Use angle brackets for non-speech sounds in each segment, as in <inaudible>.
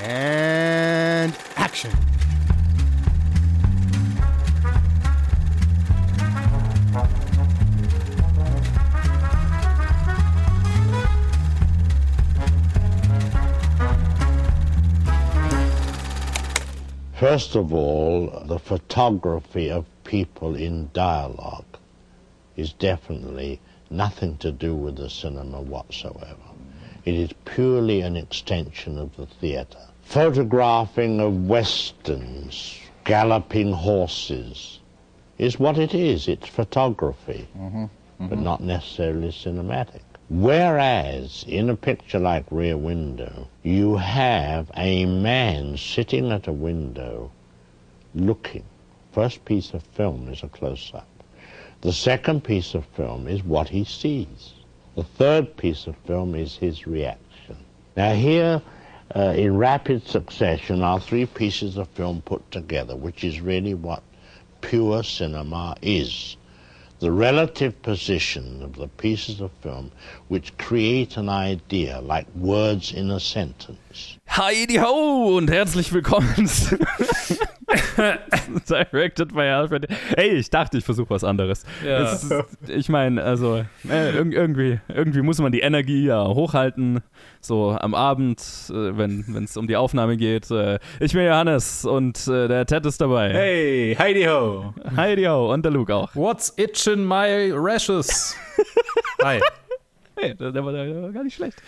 And action. First of all, the photography of people in dialogue is definitely nothing to do with the cinema whatsoever. It is purely an extension of the theatre. Photographing of westerns, galloping horses, is what it is. It's photography, mm-hmm. Mm-hmm. but not necessarily cinematic. Whereas in a picture like Rear Window, you have a man sitting at a window looking. First piece of film is a close up. The second piece of film is what he sees. The third piece of film is his reaction. Now, here uh, in rapid succession are three pieces of film put together, which is really what pure cinema is. The relative position of the pieces of film which create an idea like words in a sentence. Heidi ho und herzlich willkommen. <laughs> Directed by Alfred. Hey, ich dachte, ich versuche was anderes. Ja. Es ist, ich meine, also äh, irg irgendwie, irgendwie muss man die Energie ja hochhalten. So am Abend, äh, wenn es um die Aufnahme geht. Äh, ich bin Johannes und äh, der Ted ist dabei. Hey, Heidi ho. Heidi ho und der Luke auch. What's itching my rashes? <laughs> Hi. Hey, der, der, war, der war gar nicht schlecht.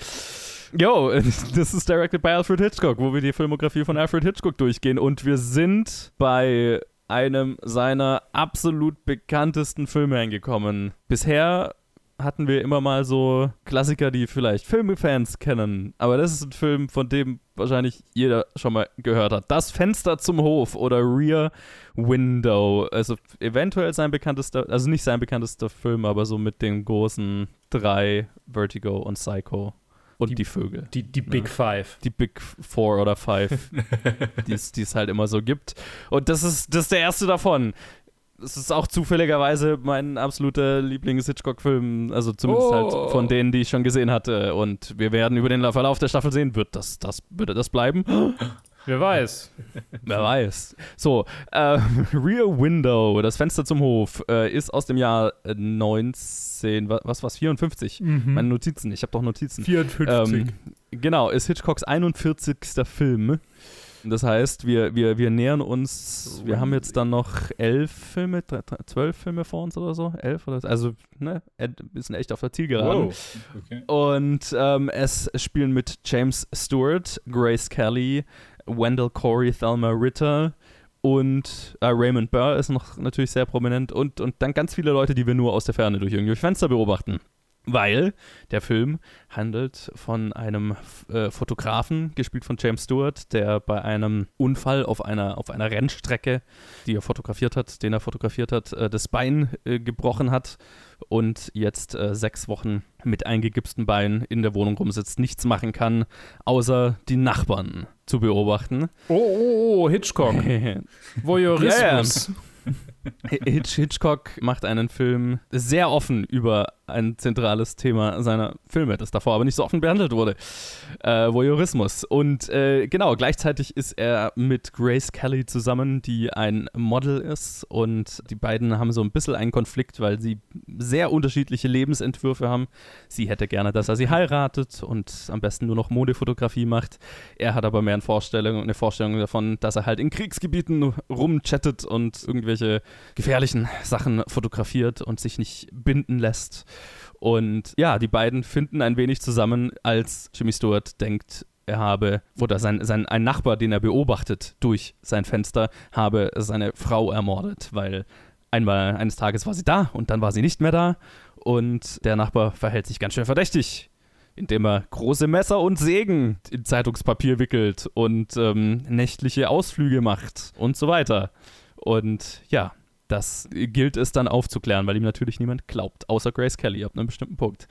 Yo, <laughs> das ist Directed by Alfred Hitchcock, wo wir die Filmografie von Alfred Hitchcock durchgehen. Und wir sind bei einem seiner absolut bekanntesten Filme angekommen. Bisher hatten wir immer mal so Klassiker, die vielleicht Filmfans kennen. Aber das ist ein Film, von dem wahrscheinlich jeder schon mal gehört hat. Das Fenster zum Hof oder Rear Window. Also eventuell sein bekanntester, also nicht sein bekanntester Film, aber so mit den großen drei, Vertigo und Psycho. Und die, Vögel. Die, die Big Five. Die Big Four oder Five, <laughs> die es die es halt immer so gibt. Und das ist, das ist der erste davon. Das ist auch zufälligerweise mein absoluter Lieblings-Hitchcock-Film, also zumindest Oh. halt von denen, die ich schon gesehen hatte. Und wir werden über den Verlauf der Staffel sehen, wird das, das, würde das bleiben? Wer weiß. Wer weiß. So, äh, <laughs> Rear Window, das Fenster zum Hof, äh, ist aus dem Jahr äh, 19, wa- was war's, 54? Meine Notizen, ich habe doch Notizen. 54. Ähm, genau, ist Hitchcocks 41. Film. Das heißt, wir, wir, wir nähern uns, wir haben jetzt dann noch elf Filme, zwölf Filme vor uns oder so, elf oder so, also, ne, ein bisschen echt auf der Zielgeraden. wow. Okay. Und ähm, es spielen mit James Stewart, Grace Kelly, Wendell Corey, Thelma Ritter und äh, Raymond Burr ist noch natürlich sehr prominent und, und dann ganz viele Leute, die wir nur aus der Ferne durch irgendwelche Fenster beobachten. Weil der Film handelt von einem äh, Fotografen, gespielt von James Stewart, der bei einem Unfall auf einer, auf einer Rennstrecke, die er fotografiert hat, den er fotografiert hat, äh, das Bein äh, gebrochen hat und jetzt äh, sechs Wochen mit eingegipsten Beinen in der Wohnung rumsitzt, nichts machen kann, außer die Nachbarn zu beobachten. Oh, oh, oh, Hitchcock. <laughs> Voyeurismus. <laughs> Hitch Hitchcock macht einen Film sehr offen über ein zentrales Thema seiner Filme, das davor aber nicht so offen behandelt wurde. Äh, Voyeurismus. Und äh, genau, gleichzeitig ist er mit Grace Kelly zusammen, die ein Model ist. Und die beiden haben so ein bisschen einen Konflikt, weil sie sehr unterschiedliche Lebensentwürfe haben. Sie hätte gerne, dass er sie heiratet und am besten nur noch Modefotografie macht. Er hat aber mehr eine Vorstellung, eine Vorstellung davon, dass er halt in Kriegsgebieten rumchattet und irgendwelche gefährlichen Sachen fotografiert und sich nicht binden lässt. Und ja, die beiden finden ein wenig zusammen, als Jimmy Stewart denkt, er habe, oder sein, sein, ein Nachbar, den er beobachtet durch sein Fenster, habe seine Frau ermordet, weil einmal eines Tages war sie da und dann war sie nicht mehr da und der Nachbar verhält sich ganz schön verdächtig, indem er große Messer und Sägen in Zeitungspapier wickelt und ähm, nächtliche Ausflüge macht und so weiter. Und ja, das gilt es dann aufzuklären, weil ihm natürlich niemand glaubt, außer Grace Kelly ab einem bestimmten Punkt.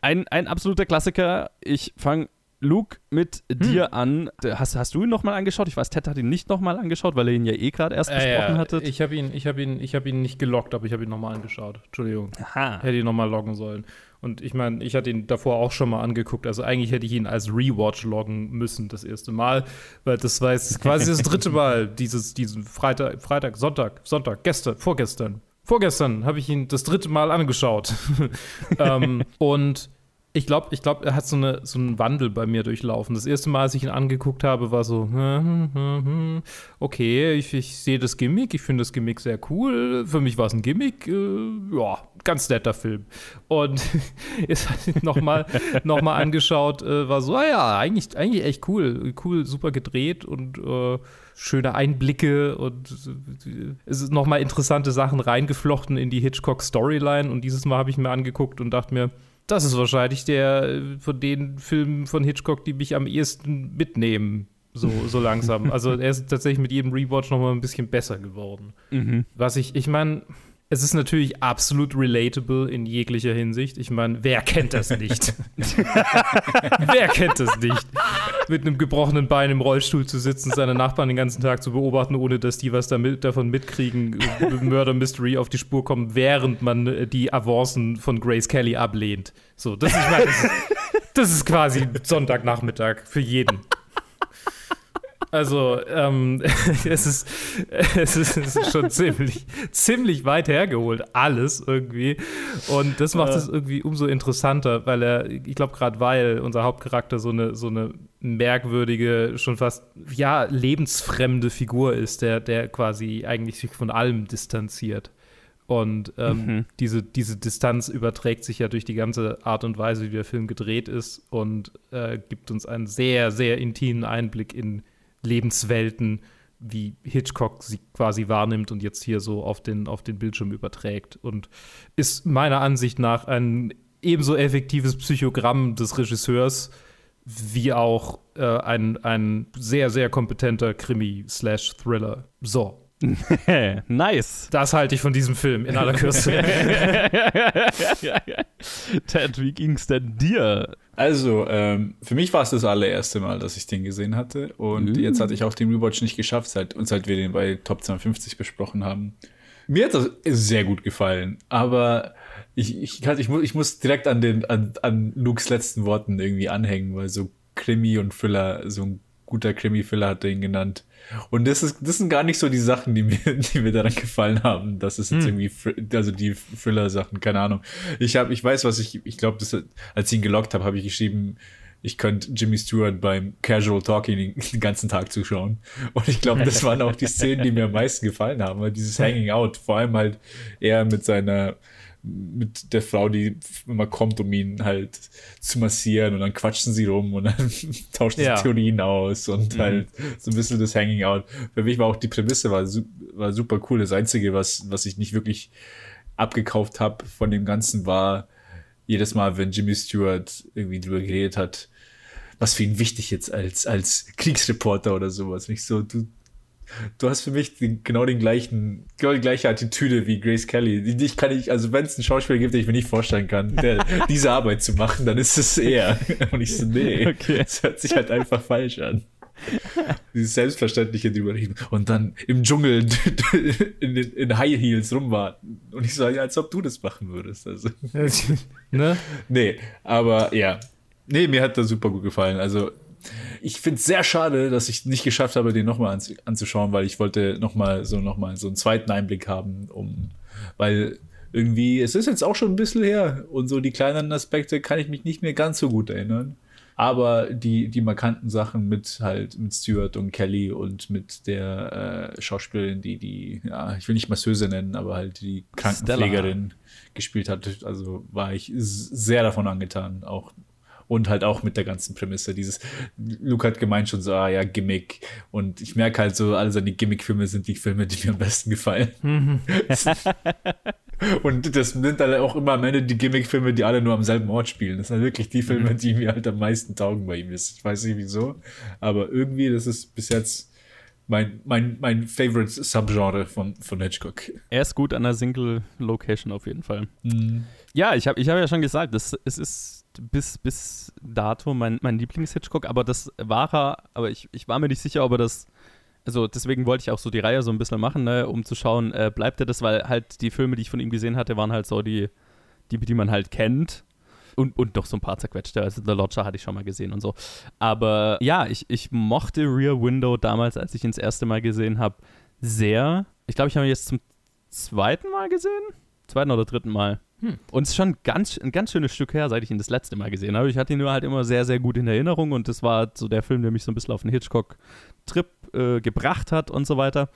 Ein, ein absoluter Klassiker. Ich fange Luke, mit dir an. Hast, hast du ihn nochmal angeschaut? Ich weiß, Ted hat ihn nicht nochmal angeschaut, weil er ihn ja eh gerade erst Äh, besprochen ja, hattet. Ich habe ihn, ich hab ihn, ich hab ihn nicht gelockt, aber ich habe ihn nochmal angeschaut. Entschuldigung. Aha. Hätte ihn nochmal loggen sollen. Und ich meine, ich hatte ihn davor auch schon mal angeguckt. Also eigentlich hätte ich ihn als Rewatch loggen müssen, das erste Mal. Weil das war jetzt quasi das dritte <laughs> Mal, dieses, diesen Freitag, Freitag, Sonntag, Sonntag, gestern, vorgestern. Vorgestern habe ich ihn das dritte Mal angeschaut. <laughs> ähm, und ich glaube, ich glaub, er hat so, eine, so einen Wandel bei mir durchlaufen. Das erste Mal, als ich ihn angeguckt habe, war so, hm, hm, hm, okay, ich, ich sehe das Gimmick, ich finde das Gimmick sehr cool. Für mich war es ein Gimmick, äh, ja, ganz netter Film. Und <laughs> jetzt habe ich nochmal <laughs> noch mal angeschaut, äh, war so, ah ja, eigentlich, eigentlich echt cool. Cool, super gedreht und äh, schöne Einblicke und äh, es ist nochmal interessante Sachen reingeflochten in die Hitchcock-Storyline. Und dieses Mal habe ich mir angeguckt und dachte mir, das ist wahrscheinlich der von den Filmen von Hitchcock, die mich am ehesten mitnehmen. So, so langsam. Also er ist tatsächlich mit jedem Rewatch nochmal ein bisschen besser geworden. Mhm. Was ich, ich meine, es ist natürlich absolut relatable in jeglicher Hinsicht. Ich meine, wer kennt das nicht? <laughs> wer kennt das nicht? Mit einem gebrochenen Bein im Rollstuhl zu sitzen, seine Nachbarn den ganzen Tag zu beobachten, ohne dass die was damit, davon mitkriegen, <laughs> Murder Mystery auf die Spur kommen, während man äh, die Avancen von Grace Kelly ablehnt. So, das, ich meine, das, ist- das ist quasi Sonntagnachmittag für jeden. Also, ähm, <laughs> es, ist, es, ist, es ist schon ziemlich, ziemlich weit hergeholt, alles irgendwie. Und das macht es irgendwie umso interessanter, weil er, ich glaube, gerade weil unser Hauptcharakter so eine, so eine merkwürdige, schon fast, ja, lebensfremde Figur ist, der, der quasi eigentlich sich von allem distanziert. Und ähm, Mhm. diese, diese Distanz überträgt sich ja durch die ganze Art und Weise, wie der Film gedreht ist und äh, gibt uns einen sehr, sehr intimen Einblick in Lebenswelten, wie Hitchcock sie quasi wahrnimmt und jetzt hier so auf den, auf den Bildschirm überträgt. Und ist meiner Ansicht nach ein ebenso effektives Psychogramm des Regisseurs wie auch äh, ein, ein sehr, sehr kompetenter Krimi-Thriller. So, <laughs> nice. das halte ich von diesem Film in aller Kürze. <laughs> Ted, wie ging's denn dir? Also, ähm, für mich war es das allererste Mal, dass ich den gesehen hatte. Und Uh. jetzt hatte ich auch den Rewatch nicht geschafft, seit, und seit wir den bei Top 250 besprochen haben. Mir hat das sehr gut gefallen, aber ich, ich, ich, muss, ich muss direkt an, den, an, an Lukes letzten Worten irgendwie anhängen, weil so Krimi und Thriller, so ein guter Krimi-Thriller hat er ihn genannt. Und das, ist, das sind gar nicht so die Sachen, die mir, <laughs> die mir daran gefallen haben. Das ist jetzt irgendwie, Thr- also die Thriller-Sachen, keine Ahnung. Ich habe, ich weiß, was ich, ich glaube, als ich ihn gelockt habe, habe ich geschrieben, ich könnte Jimmy Stewart beim Casual Talking den, ganzen Tag zuschauen. Und ich glaube, das waren auch die Szenen, die mir am meisten gefallen haben. Weil dieses <laughs> Hanging Out, vor allem halt er mit seiner, mit der Frau, die immer kommt, um ihn halt zu massieren und dann quatschen sie rum und dann <laughs> tauschen sie Ja. Theorien aus und halt so ein bisschen das Hanging Out. Für mich war auch die Prämisse war, war super cool. Das Einzige, was, was ich nicht wirklich abgekauft habe von dem Ganzen, war jedes Mal, wenn Jimmy Stewart irgendwie drüber geredet hat, was für ihn wichtig jetzt als, als Kriegsreporter oder sowas. Nicht so, du, du hast für mich den, genau den gleichen, genau die gleiche Attitüde wie Grace Kelly. Ich kann ich, also wenn es einen Schauspieler gibt, den ich mir nicht vorstellen kann, der, <laughs> diese Arbeit zu machen, dann ist es er. <laughs> Und ich so, nee, Okay. das hört sich halt einfach falsch an. Dieses Selbstverständliche drüber reden. Und dann im Dschungel <laughs> in, in High Heels rumwarten. Und ich so, ja, als ob du das machen würdest. Also. ne? Nee, aber ja. Nee, mir hat das super gut gefallen. Also, ich finde es sehr schade, dass ich nicht geschafft habe, den nochmal anzu anzuschauen, weil ich wollte nochmal so, noch mal so einen zweiten Einblick haben, um, weil irgendwie, es ist jetzt auch schon ein bisschen her und so die kleineren Aspekte kann ich mich nicht mehr ganz so gut erinnern. Aber die, die markanten Sachen mit halt mit Stuart und Kelly und mit der äh, Schauspielerin, die die, ja, ich will nicht Masseuse nennen, aber halt die Krankenpflegerin gespielt hat, also war ich sehr davon angetan, auch und halt auch mit der ganzen Prämisse. Dieses, Luke hat gemeint schon so, ah ja, Gimmick. Und ich merke halt so, alle seine Gimmick-Filme sind die Filme, die mir am besten gefallen. <laughs> und das sind dann auch immer am Ende die Gimmick-Filme, die alle nur am selben Ort spielen. Das sind halt wirklich die Filme, die mir halt am meisten taugen bei ihm ist. Ich weiß nicht wieso, aber irgendwie, das ist bis jetzt mein, mein, mein favorite Subgenre von, von Hitchcock. Er ist gut an der Single-Location auf jeden Fall. Ja, ich habe ich hab ja schon gesagt, das, es ist bis, bis dato mein, mein Lieblings-Hitchcock, aber das war er, aber ich, ich war mir nicht sicher, ob er das also deswegen wollte ich auch so die Reihe so ein bisschen machen, ne, um zu schauen, äh, bleibt er das, weil halt die Filme, die ich von ihm gesehen hatte, waren halt so die, die, die man halt kennt. Und, und noch so ein paar zerquetschte. Also The Lodger hatte ich schon mal gesehen und so. Aber ja, ich, ich mochte Rear Window damals, als ich ihn das erste Mal gesehen habe, sehr. Ich glaube, ich habe ihn jetzt zum zweiten Mal gesehen. Zweiten oder dritten Mal. Hm. Und es ist schon ganz, ein ganz schönes Stück her, seit ich ihn das letzte Mal gesehen habe. Ich hatte ihn nur halt immer sehr, sehr gut in Erinnerung und das war so der Film, der mich so ein bisschen auf den Hitchcock-Trip äh, gebracht hat und so weiter.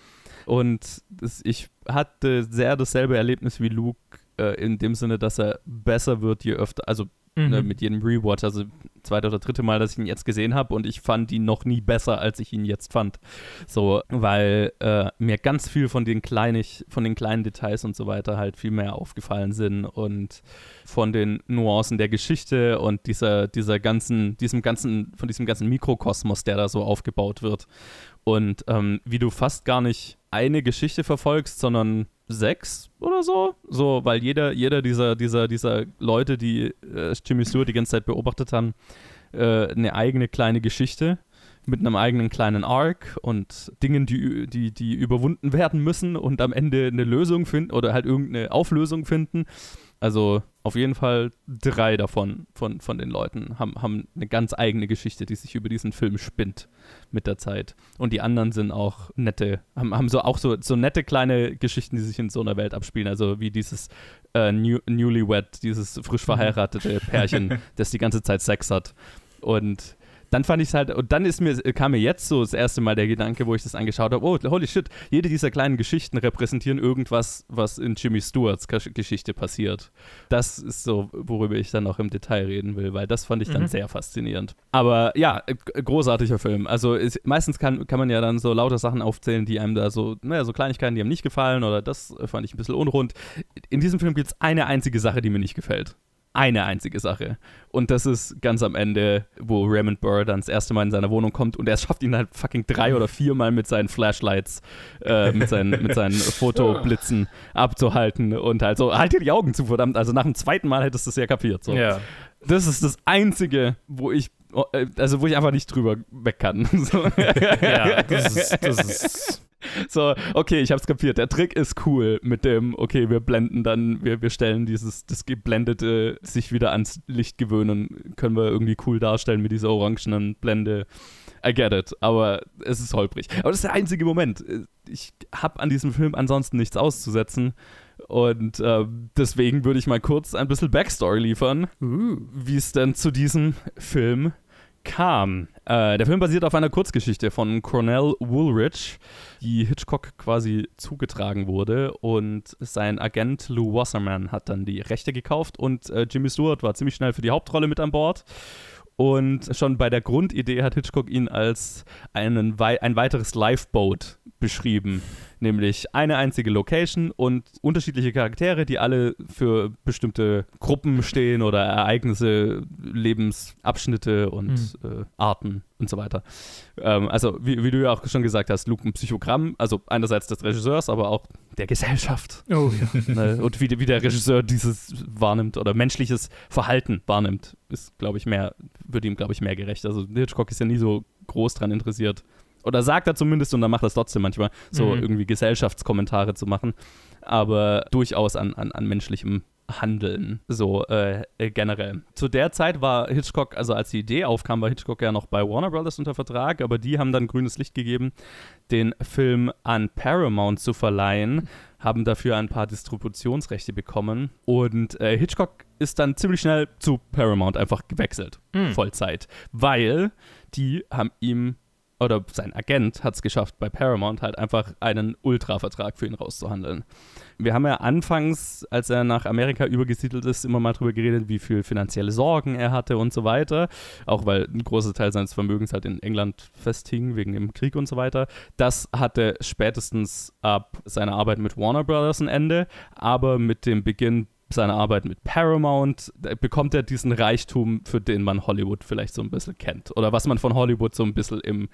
Und das, ich hatte sehr dasselbe Erlebnis wie Luke äh, in dem Sinne, dass er besser wird, je öfter, also mhm. ne, mit jedem Rewatch, also zweite oder dritte Mal, dass ich ihn jetzt gesehen habe und ich fand ihn noch nie besser, als ich ihn jetzt fand. So, weil äh, mir ganz viel von den, kleinig, von den kleinen Details und so weiter halt viel mehr aufgefallen sind und von den Nuancen der Geschichte und dieser, dieser ganzen, diesem ganzen, von diesem ganzen Mikrokosmos, der da so aufgebaut wird. Und ähm, wie du fast gar nicht eine Geschichte verfolgst, sondern sechs oder so. So, weil jeder, jeder dieser, dieser, dieser Leute, die äh, Jimmy Stewart die ganze Zeit beobachtet haben, äh, eine eigene kleine Geschichte mit einem eigenen kleinen Arc und Dingen, die, die, die überwunden werden müssen und am Ende eine Lösung finden oder halt irgendeine Auflösung finden. Also auf jeden Fall drei davon von, von den Leuten haben, haben eine ganz eigene Geschichte, die sich über diesen Film spinnt mit der Zeit. Und die anderen sind auch nette, haben, haben so auch so, so nette kleine Geschichten, die sich in so einer Welt abspielen. Also wie dieses äh, New, Newlywed, dieses frisch verheiratete Pärchen, <laughs> das die ganze Zeit Sex hat. Und dann fand ich es halt, und dann ist mir, kam mir jetzt so das erste Mal der Gedanke, wo ich das angeschaut habe, oh, holy shit, jede dieser kleinen Geschichten repräsentieren irgendwas, was in Jimmy Stewarts Geschichte passiert. Das ist so, worüber ich dann auch im Detail reden will, weil das fand ich dann mhm. sehr faszinierend. Aber ja, großartiger Film. Also ist, meistens kann, kann man ja dann so lauter Sachen aufzählen, die einem da so, naja, so Kleinigkeiten, die einem nicht gefallen oder das fand ich ein bisschen unrund. In diesem Film gibt es eine einzige Sache, die mir nicht gefällt eine einzige Sache. Und das ist ganz am Ende, wo Raymond Burr dann das erste Mal in seiner Wohnung kommt und er <laughs> schafft ihn halt fucking drei oder viermal mit seinen Flashlights, äh, mit, seinen, mit seinen <laughs> Fotoblitzen abzuhalten und halt so, halt dir die Augen zu, verdammt. Also nach dem zweiten Mal hättest du es ja kapiert. So. Ja. Das ist das Einzige, wo ich also wo ich einfach nicht drüber weg kann. <laughs> So. Ja, das ist, das ist <laughs> so, okay, ich hab's kapiert. Der Trick ist cool mit dem, okay, wir blenden dann, wir, wir stellen dieses, das geblendete sich wieder ans Licht gewöhnen, können wir irgendwie cool darstellen mit dieser orangenen Blende. I get it, aber es ist holprig. Aber das ist der einzige Moment. Ich habe an diesem Film ansonsten nichts auszusetzen. Und äh, deswegen würde ich mal kurz ein bisschen Backstory liefern, wie es denn zu diesem Film kam. Äh, der Film basiert auf einer Kurzgeschichte von Cornell Woolrich, die Hitchcock quasi zugetragen wurde und sein Agent Lou Wasserman hat dann die Rechte gekauft und äh, Jimmy Stewart war ziemlich schnell für die Hauptrolle mit an Bord. Und schon bei der Grundidee hat Hitchcock ihn als einen, ein weiteres Lifeboat beschrieben nämlich eine einzige Location und unterschiedliche Charaktere, die alle für bestimmte Gruppen stehen oder Ereignisse, Lebensabschnitte und mhm. äh, Arten und so weiter. Ähm, also, wie, wie, du ja auch schon gesagt hast, Luke ein Psychogramm, also einerseits des Regisseurs, aber auch der Gesellschaft. Oh ja. <laughs> Ne? Und wie, wie der Regisseur dieses wahrnimmt oder menschliches Verhalten wahrnimmt, ist, glaube ich, mehr, würde ihm, glaube ich, mehr gerecht. Also Hitchcock ist ja nie so groß dran interessiert, oder sagt er zumindest und dann macht er es trotzdem manchmal, so mhm. irgendwie Gesellschaftskommentare zu machen. Aber durchaus an, an, an menschlichem Handeln, so äh, äh, generell. Zu der Zeit war Hitchcock, also als die Idee aufkam, war Hitchcock ja noch bei Warner Brothers unter Vertrag, aber die haben dann grünes Licht gegeben, den Film an Paramount zu verleihen, haben dafür ein paar Distributionsrechte bekommen und äh, Hitchcock ist dann ziemlich schnell zu Paramount einfach gewechselt, mhm. Vollzeit, weil die haben ihm oder sein Agent hat es geschafft, bei Paramount halt einfach einen Ultra-Vertrag für ihn rauszuhandeln. Wir haben ja anfangs, als er nach Amerika übergesiedelt ist, immer mal drüber geredet, wie viel finanzielle Sorgen er hatte und so weiter. Auch weil ein großer Teil seines Vermögens halt in England festhing, wegen dem Krieg und so weiter. Das hatte spätestens ab seiner Arbeit mit Warner Brothers ein Ende, aber mit dem Beginn seiner Arbeit mit Paramount bekommt er diesen Reichtum, für den man Hollywood vielleicht so ein bisschen kennt. Oder was man von Hollywood so ein bisschen im,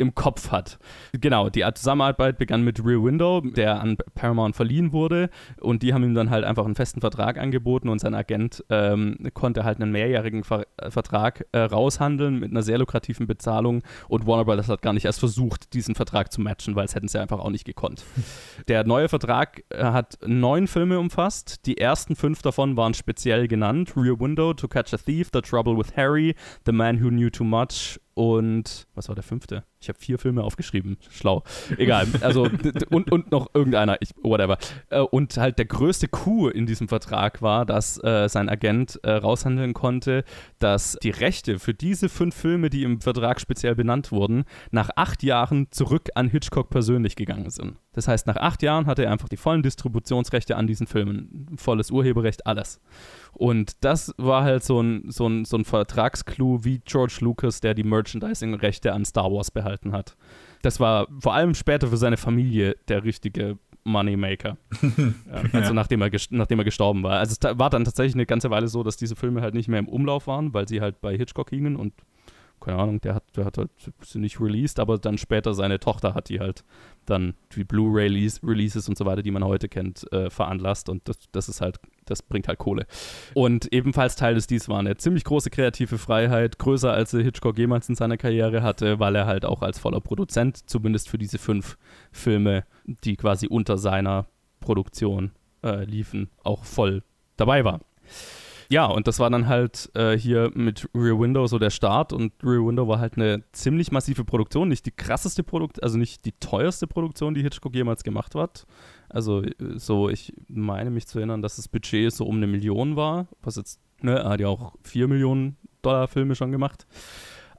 im Kopf hat. Genau, die Zusammenarbeit begann mit Rear Window, der an Paramount verliehen wurde und die haben ihm dann halt einfach einen festen Vertrag angeboten und sein Agent ähm, konnte halt einen mehrjährigen Ver Vertrag äh, raushandeln mit einer sehr lukrativen Bezahlung und Warner Brothers hat gar nicht erst versucht, diesen Vertrag zu matchen, weil es hätten sie einfach auch nicht gekonnt. <laughs> Der neue Vertrag äh, hat neun Filme umfasst. Die ersten fünf davon waren speziell genannt: Rear Window, To Catch a Thief, The Trouble with Harry, The Man Who Knew Too Much und was war der fünfte? Ich habe vier Filme aufgeschrieben. Schlau. Egal. Also und, und noch irgendeiner, ich, whatever. Äh, und halt der größte Coup in diesem Vertrag war, dass äh, sein Agent äh, raushandeln konnte, dass die Rechte für diese fünf Filme, die im Vertrag speziell benannt wurden, nach acht Jahren zurück an Hitchcock persönlich gegangen sind. Das heißt, nach acht Jahren hatte er einfach die vollen Distributionsrechte an diesen Filmen, volles Urheberrecht, alles. Und das war halt so ein, so ein, so ein Vertragsclou wie George Lucas, der die Merchandising-Rechte an Star Wars behalten hat. Das war vor allem später für seine Familie der richtige Moneymaker. <laughs> also ja. nachdem, er nachdem er gestorben war. Also es war dann tatsächlich eine ganze Weile so, dass diese Filme halt nicht mehr im Umlauf waren, weil sie halt bei Hitchcock hingen und keine Ahnung, der hat, der hat halt sie nicht released, aber dann später seine Tochter hat die halt dann die Blu-ray-Releases und so weiter, die man heute kennt, äh, veranlasst und das, das ist halt, das bringt halt Kohle. Und ebenfalls Teil des Dies war eine ziemlich große kreative Freiheit, größer als Hitchcock jemals in seiner Karriere hatte, weil er halt auch als voller Produzent, zumindest für diese fünf Filme, die quasi unter seiner Produktion äh, liefen, auch voll dabei war ja, und das war dann halt äh, hier mit Rear Window so der Start und Rear Window war halt eine ziemlich massive Produktion, nicht die krasseste Produktion, also nicht die teuerste Produktion, die Hitchcock jemals gemacht hat. Also äh, so, ich meine mich zu erinnern, dass das Budget so um eine Million war, was jetzt, ne, er hat ja auch vier Millionen Dollar Filme schon gemacht.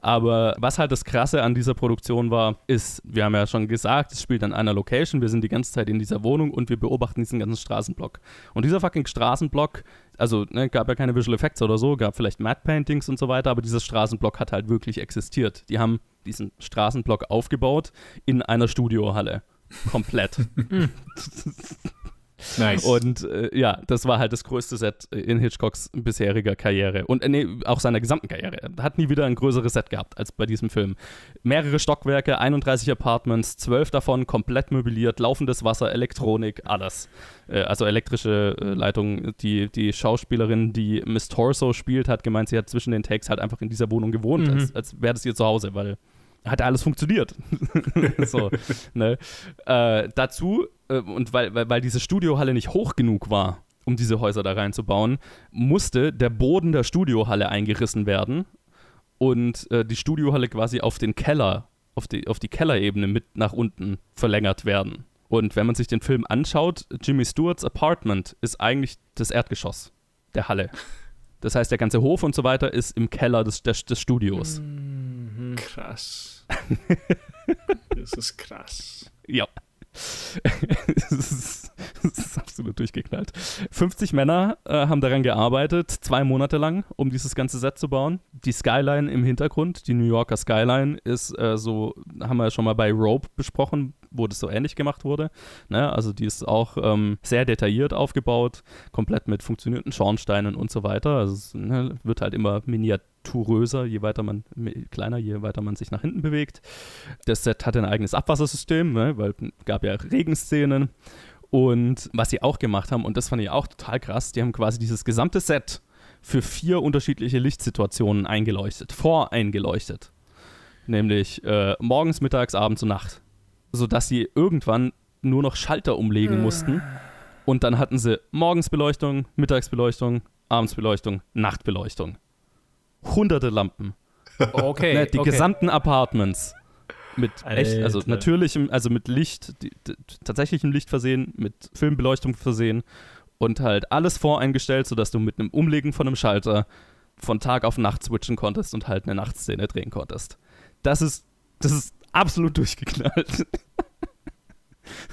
Aber was halt das Krasse an dieser Produktion war, ist, wir haben ja schon gesagt, es spielt an einer Location, wir sind die ganze Zeit in dieser Wohnung und wir beobachten diesen ganzen Straßenblock. Und dieser fucking Straßenblock, also ne, gab ja keine Visual Effects oder so, gab vielleicht Matte Paintings und so weiter, aber dieser Straßenblock hat halt wirklich existiert. Die haben diesen Straßenblock aufgebaut in einer Studiohalle. Komplett. <laughs> <laughs> Nice. Und äh, ja, das war halt das größte Set in Hitchcocks bisheriger Karriere und äh, nee, auch seiner gesamten Karriere. Er hat nie wieder ein größeres Set gehabt als bei diesem Film. Mehrere Stockwerke, 31 Apartments, 12 davon komplett möbliert, laufendes Wasser, Elektronik, alles. Äh, also elektrische äh, Leitungen. Die, die Schauspielerin, die Miss Torso spielt, hat gemeint, sie hat zwischen den Takes halt einfach in dieser Wohnung gewohnt, mhm. als, als wäre das ihr Zuhause, weil hat alles funktioniert. <laughs> so, ne? äh, dazu, äh, und weil, weil, weil diese Studiohalle nicht hoch genug war, um diese Häuser da reinzubauen, musste der Boden der Studiohalle eingerissen werden und äh, die Studiohalle quasi auf den Keller, auf die, auf die Kellerebene mit nach unten verlängert werden. Und wenn man sich den Film anschaut, Jimmy Stewarts Apartment ist eigentlich das Erdgeschoss der Halle. Das heißt, der ganze Hof und so weiter ist im Keller des, des, des Studios. Mhm. Krass. <laughs> das ist krass. Ja. <laughs> das, ist, <laughs> das, ist, absolut durchgeknallt. 50 Männer äh, haben daran gearbeitet, zwei Monate lang, um dieses ganze Set zu bauen. Die Skyline im Hintergrund, die New Yorker Skyline, ist äh, so, haben wir ja schon mal bei Rope besprochen, wo das so ähnlich gemacht wurde. Ne? Also die ist auch ähm, sehr detailliert aufgebaut, komplett mit funktionierenden Schornsteinen und so weiter. Also es ne, wird halt immer miniaturöser, je weiter man, kleiner, je weiter man sich nach hinten bewegt. Das Set hatte ein eigenes Abwassersystem, ne? weil es gab ja Regenszenen. Und was sie auch gemacht haben, und das fand ich auch total krass, die haben quasi dieses gesamte Set für vier unterschiedliche Lichtsituationen eingeleuchtet, voreingeleuchtet. Nämlich äh, morgens, mittags, abends und Nacht sodass sie irgendwann nur noch Schalter umlegen äh. mussten. Und dann hatten sie Morgensbeleuchtung, Mittagsbeleuchtung, Abendsbeleuchtung, Nachtbeleuchtung. Hunderte Lampen. Okay. ne, die okay. gesamten Apartments. Mit echt, also natürlichem, also mit Licht, die, die, tatsächlichem Licht versehen, mit Filmbeleuchtung versehen und halt alles voreingestellt, sodass du mit einem Umlegen von einem Schalter von Tag auf Nacht switchen konntest und halt eine Nachtszene drehen konntest. Das ist, das ist absolut durchgeknallt.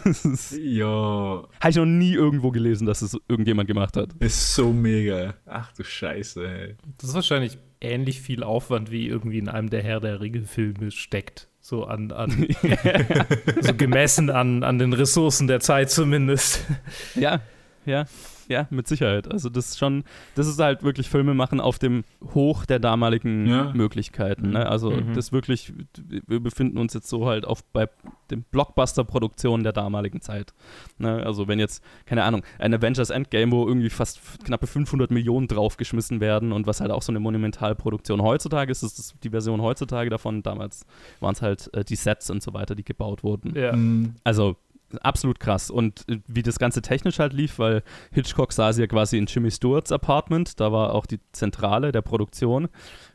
<laughs> ja. Habe ich noch nie irgendwo gelesen, dass es irgendjemand gemacht hat. Ist so mega. Ach du Scheiße, ey. Das ist wahrscheinlich ähnlich viel Aufwand, wie irgendwie in einem der Herr der Ringe-Filme steckt. So an, an <laughs> so gemessen an, an den Ressourcen der Zeit zumindest. Ja, ja, ja, mit Sicherheit. Also das ist schon, das ist halt wirklich Filme machen auf dem Hoch der damaligen Ja. Möglichkeiten. Ne? Also Mhm. das wirklich, wir befinden uns jetzt so halt auf bei den Blockbuster-Produktionen der damaligen Zeit. Ne? Also wenn jetzt, keine Ahnung, ein Avengers Endgame, wo irgendwie fast knappe 500 Millionen draufgeschmissen werden und was halt auch so eine Monumentalproduktion heutzutage ist, ist das die Version heutzutage davon. Damals waren es halt äh, die Sets und so weiter, die gebaut wurden. Ja. Mhm. Also absolut krass. Und äh, wie das Ganze technisch halt lief, weil Hitchcock saß ja quasi in Jimmy Stewarts Apartment, da war auch die Zentrale der Produktion.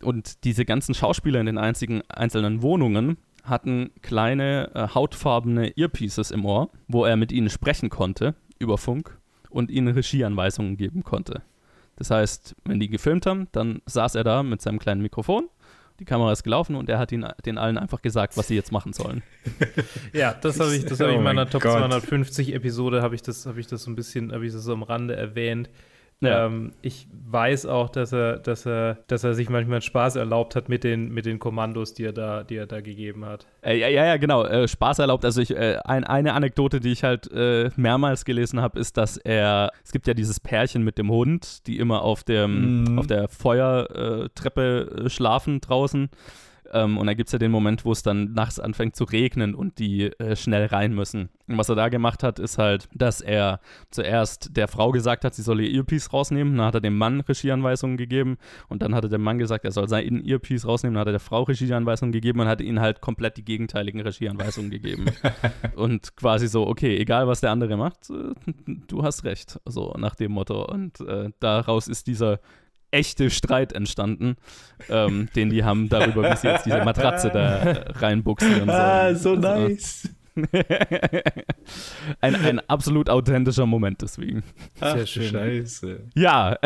Und diese ganzen Schauspieler in den einzigen einzelnen Wohnungen hatten kleine äh, hautfarbene Earpieces im Ohr, wo er mit ihnen sprechen konnte über Funk und ihnen Regieanweisungen geben konnte. Das heißt, wenn die gefilmt haben, dann saß er da mit seinem kleinen Mikrofon, die Kamera ist gelaufen und er hat ihnen, den allen einfach gesagt, was sie jetzt machen sollen. <laughs> Ja, das habe ich, das habe Oh ich in meiner mein Top Gott. 250 Episode habe ich das, habe ich das so ein bisschen, habe ich das so am Rande erwähnt. Ja. Ähm, ich weiß auch, dass er, dass er, dass er sich manchmal Spaß erlaubt hat mit den, mit den Kommandos, die er da, die er da gegeben hat. Äh, ja, ja, genau. Äh, Spaß erlaubt. Also ich, äh, ein, eine Anekdote, die ich halt äh, mehrmals gelesen habe, ist, dass er, es gibt ja dieses Pärchen mit dem Hund, die immer auf, dem, Mhm. auf der Feuertreppe äh, schlafen draußen. Ähm, und da gibt es ja den Moment, wo es dann nachts anfängt zu regnen und die äh, schnell rein müssen. Und was er da gemacht hat, ist halt, dass er zuerst der Frau gesagt hat, sie solle ihr Earpiece rausnehmen. Dann hat er dem Mann Regieanweisungen gegeben. Und dann hatte der Mann gesagt, er soll sein Earpiece rausnehmen. Dann hat er der Frau Regieanweisungen gegeben und hat ihnen halt komplett die gegenteiligen Regieanweisungen gegeben. <laughs> und quasi so, okay, egal was der andere macht, äh, du hast recht. So nach dem Motto. Und äh, daraus ist dieser echte Streit entstanden, ähm, den die haben darüber, wie sie jetzt diese Matratze da äh, reinbuxieren sollen. Ah, so nice. <laughs> ein, ein absolut authentischer Moment deswegen. Ach, Sehr schön. Scheiße. Ja,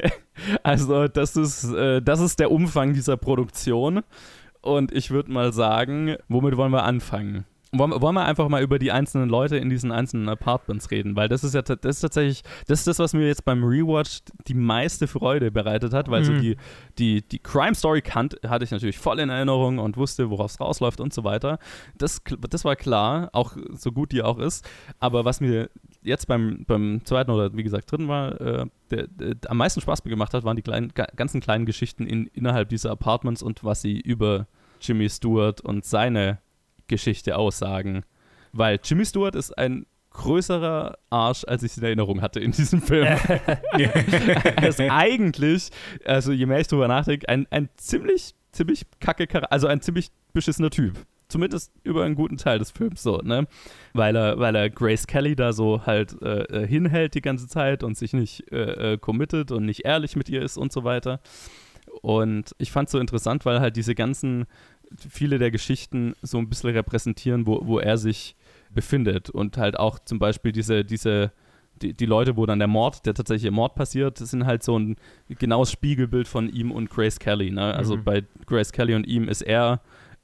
<laughs> also das ist, äh, das ist der Umfang dieser Produktion. Und ich würde mal sagen, womit wollen wir anfangen? Wollen, wir- wollen wir einfach mal über die einzelnen Leute in diesen einzelnen Apartments reden, weil das ist ja das ist tatsächlich, das ist das, was mir jetzt beim Rewatch die meiste Freude bereitet hat, weil so Mhm. die, die, die Crime Story kannt, hatte ich natürlich voll in Erinnerung und wusste, worauf es rausläuft und so weiter. Das, das war klar, auch so gut die auch ist. Aber was mir jetzt beim, beim zweiten oder wie gesagt dritten Mal äh, der, der, am meisten Spaß gemacht hat, waren die kleinen, ga, ganzen kleinen Geschichten in, innerhalb dieser Apartments und was sie über Jimmy Stewart und seine Geschichte aussagen. Weil Jimmy Stewart ist ein größerer Arsch, als ich es in Erinnerung hatte in diesem Film. <laughs> er ist eigentlich, also je mehr ich drüber nachdenke, ein, ein ziemlich, ziemlich kacke Charakter, also ein ziemlich beschissener Typ. Zumindest über einen guten Teil des Films so, ne? Weil er, weil er Grace Kelly da so halt äh, äh, hinhält die ganze Zeit und sich nicht äh, äh, committed und nicht ehrlich mit ihr ist und so weiter. Und ich fand es so interessant, weil halt diese ganzen, viele der Geschichten so ein bisschen repräsentieren, wo, wo er sich befindet. Und halt auch zum Beispiel diese, diese, die, die Leute, wo dann der Mord, der tatsächliche Mord passiert, das sind halt so ein genaues Spiegelbild von ihm und Grace Kelly. Ne? Also Mhm. bei Grace Kelly und ihm ist er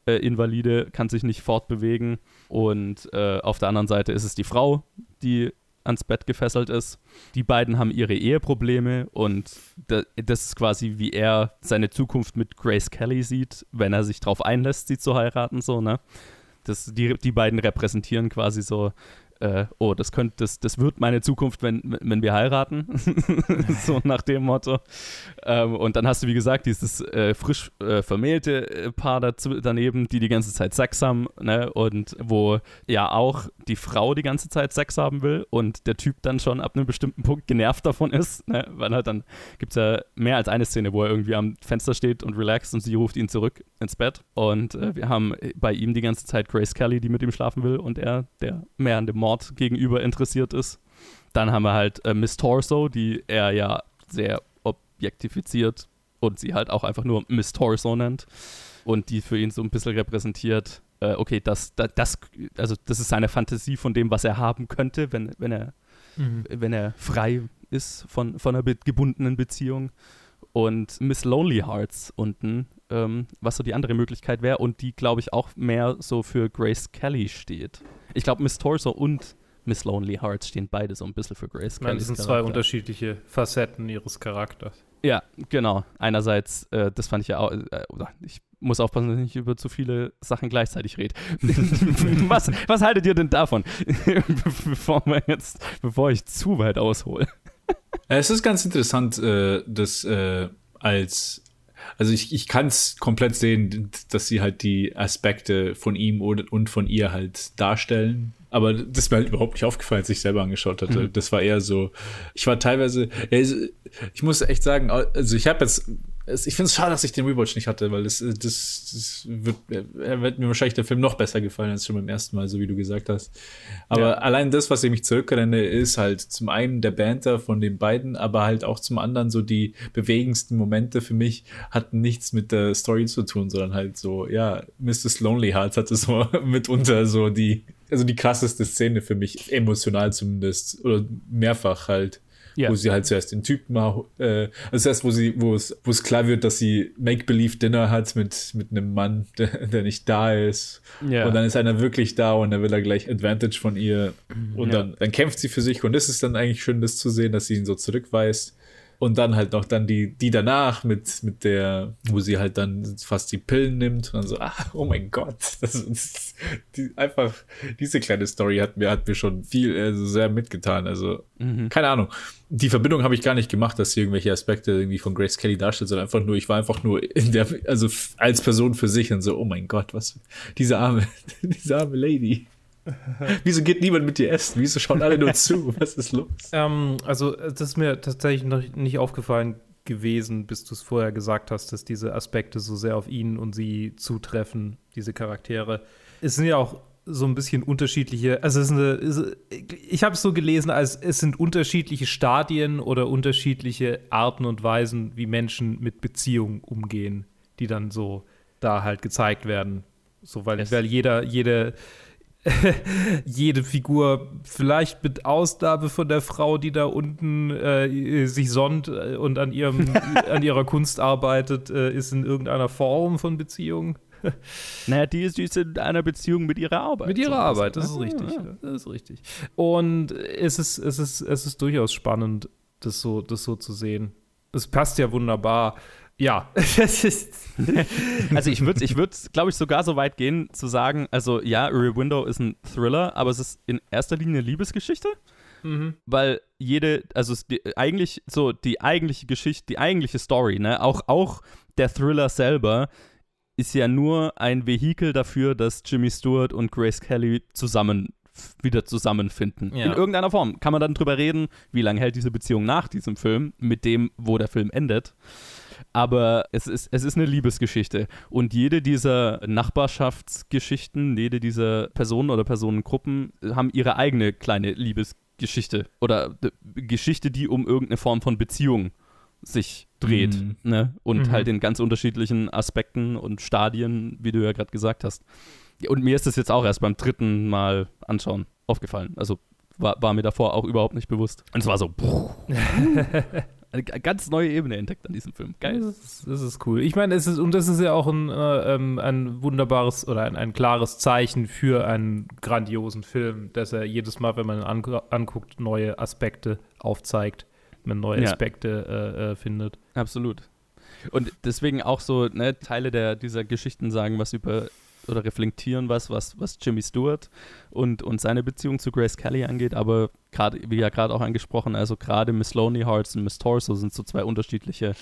äh, Invalide, kann sich nicht fortbewegen. Und äh, auf der anderen Seite ist es die Frau, die ans Bett gefesselt ist. Die beiden haben ihre Eheprobleme und da, das ist quasi, wie er seine Zukunft mit Grace Kelly sieht, wenn er sich darauf einlässt, sie zu heiraten, so, ne? Das, die, die beiden repräsentieren quasi so, äh, oh, das könnte, das, das wird meine Zukunft, wenn, wenn wir heiraten. <laughs> so nach dem Motto. Ähm, und dann hast du, wie gesagt, dieses äh, frisch äh, vermählte äh, Paar dazu, daneben, die die ganze Zeit Sex haben, ne? Und wo ja auch die Frau die ganze Zeit Sex haben will und der Typ dann schon ab einem bestimmten Punkt genervt davon ist, ne? Weil halt dann gibt es ja mehr als eine Szene, wo er irgendwie am Fenster steht und relaxt und sie ruft ihn zurück ins Bett. Und äh, wir haben bei ihm die ganze Zeit Grace Kelly, die mit ihm schlafen will und er, der mehr an dem Mord gegenüber interessiert ist. Dann haben wir halt äh, Miss Torso, die er ja sehr objektifiziert und sie halt auch einfach nur Miss Torso nennt und die für ihn so ein bisschen repräsentiert, äh, okay, das, das, das, also das ist seine Fantasie von dem, was er haben könnte, wenn, wenn, er, Mhm. wenn er frei ist von, von einer gebundenen Beziehung. Und Miss Lonely Hearts unten, ähm, was so die andere Möglichkeit wäre und die, glaube ich, auch mehr so für Grace Kelly steht. Ich glaube, Miss Torso und Miss Lonely Hearts stehen beide so ein bisschen für Grace Ich meine, Kelly. das sind zwei unterschiedliche Facetten ihres Charakters. Ja, genau. Einerseits, äh, das fand ich ja auch, äh, oder ich muss aufpassen, dass ich nicht über zu viele Sachen gleichzeitig rede. <laughs> was, was haltet ihr denn davon? <laughs> bevor, wir jetzt, bevor ich zu weit aushole. Es ist ganz interessant, äh, dass äh, als also ich, ich kann es komplett sehen, dass sie halt die Aspekte von ihm und von ihr halt darstellen. Aber das ist mir halt überhaupt nicht aufgefallen, als ich selber angeschaut hatte. Mhm. Das war eher so, ich war teilweise, ich muss echt sagen, also ich habe jetzt ich finde es schade, dass ich den Rewatch nicht hatte, weil das, das, das wird, er wird mir wahrscheinlich der Film noch besser gefallen als schon beim ersten Mal, so wie du gesagt hast. Aber ja. allein das, was ich mich zurückrenne, ist halt zum einen der Banter von den beiden, aber halt auch zum anderen so die bewegendsten Momente für mich hatten nichts mit der Story zu tun, sondern halt so, ja, Mrs. Lonely Hearts hatte so <laughs> mitunter so die, also die krasseste Szene für mich, emotional zumindest, oder mehrfach halt ja. wo sie halt zuerst den Typen mal, äh, also erst, wo sie, wo es, wo es klar wird, dass sie Make-Believe-Dinner hat mit, mit einem Mann, <laughs> der, der nicht da ist. Ja. Und dann ist einer wirklich da und dann will er gleich Advantage von ihr. Und ja. dann, dann kämpft sie für sich und das ist dann eigentlich schön, das zu sehen, dass sie ihn so zurückweist. Und dann halt noch dann die, die danach mit, mit der, wo sie halt dann fast die Pillen nimmt und dann so, ach, oh mein Gott. <laughs> Das ist, die, einfach, diese kleine Story hat mir, hat mir schon viel, also sehr mitgetan. Also, mhm. keine Ahnung. Die Verbindung habe ich gar nicht gemacht, dass sie irgendwelche Aspekte irgendwie von Grace Kelly darstellt, sondern einfach nur, ich war einfach nur in der, also als Person für sich und so, oh mein Gott, was, diese arme, <laughs> diese arme Lady. <laughs> Wieso geht niemand mit dir essen? Wieso schauen alle nur zu? <laughs> Was ist los? Ähm, also, das ist mir tatsächlich noch nicht aufgefallen gewesen, bis du es vorher gesagt hast, dass diese Aspekte so sehr auf ihn und sie zutreffen, diese Charaktere. Es sind ja auch so ein bisschen unterschiedliche, also es ist eine, ich habe es so gelesen, als es sind unterschiedliche Stadien oder unterschiedliche Arten und Weisen, wie Menschen mit Beziehungen umgehen, die dann so da halt gezeigt werden. So, weil, weil jeder, jede, <laughs> jede Figur vielleicht mit Ausnahme von der Frau, die da unten äh, sich sonnt äh, und an, ihrem, <laughs> an ihrer Kunst arbeitet, äh, ist in irgendeiner Form von Beziehung. <laughs> naja, die ist, die ist in einer Beziehung mit ihrer Arbeit. Mit ihrer so Arbeit, das ist richtig. Ja. Das ist richtig. Und es ist, es ist, es ist durchaus spannend, das so, das so zu sehen. Es passt ja wunderbar ja. <laughs> <laughs> also ich würde, ich würd, glaube ich, sogar so weit gehen zu sagen, also ja, Rear Window ist ein Thriller, aber es ist in erster Linie eine Liebesgeschichte. Mhm. Weil jede, also die, eigentlich so die eigentliche Geschichte, die eigentliche Story, ne, auch, auch der Thriller selber ist ja nur ein Vehikel dafür, dass Jimmy Stewart und Grace Kelly zusammen wieder zusammenfinden. Ja. In irgendeiner Form. Kann man dann drüber reden, wie lange hält diese Beziehung nach diesem Film, mit dem, wo der Film endet aber es ist, es ist eine Liebesgeschichte. Und jede dieser Nachbarschaftsgeschichten, jede dieser Personen oder Personengruppen haben ihre eigene kleine Liebesgeschichte oder Geschichte, die um irgendeine Form von Beziehung sich dreht. Mhm. Ne? Und mhm. halt in ganz unterschiedlichen Aspekten und Stadien, wie du ja gerade gesagt hast. Und mir ist das jetzt auch erst beim dritten Mal anschauen aufgefallen. Also war, war mir davor auch überhaupt nicht bewusst. Und es war so. <laughs> eine ganz neue Ebene entdeckt an diesem Film. Geil. Das ist, das ist cool. Ich meine, es ist, und das ist ja auch ein, äh, ähm, ein wunderbares oder ein, ein, klares Zeichen für einen grandiosen Film, dass er jedes Mal, wenn man ihn an, anguckt, neue Aspekte aufzeigt, man neue ja. Aspekte äh, äh, findet. Absolut. Und deswegen auch so ne, Teile der, dieser Geschichten sagen was über oder reflektieren was, was, was Jimmy Stewart und, und seine Beziehung zu Grace Kelly angeht, aber gerade, wie ja gerade auch angesprochen, also gerade Miss Lonely Hearts und Miss Torso sind so zwei unterschiedliche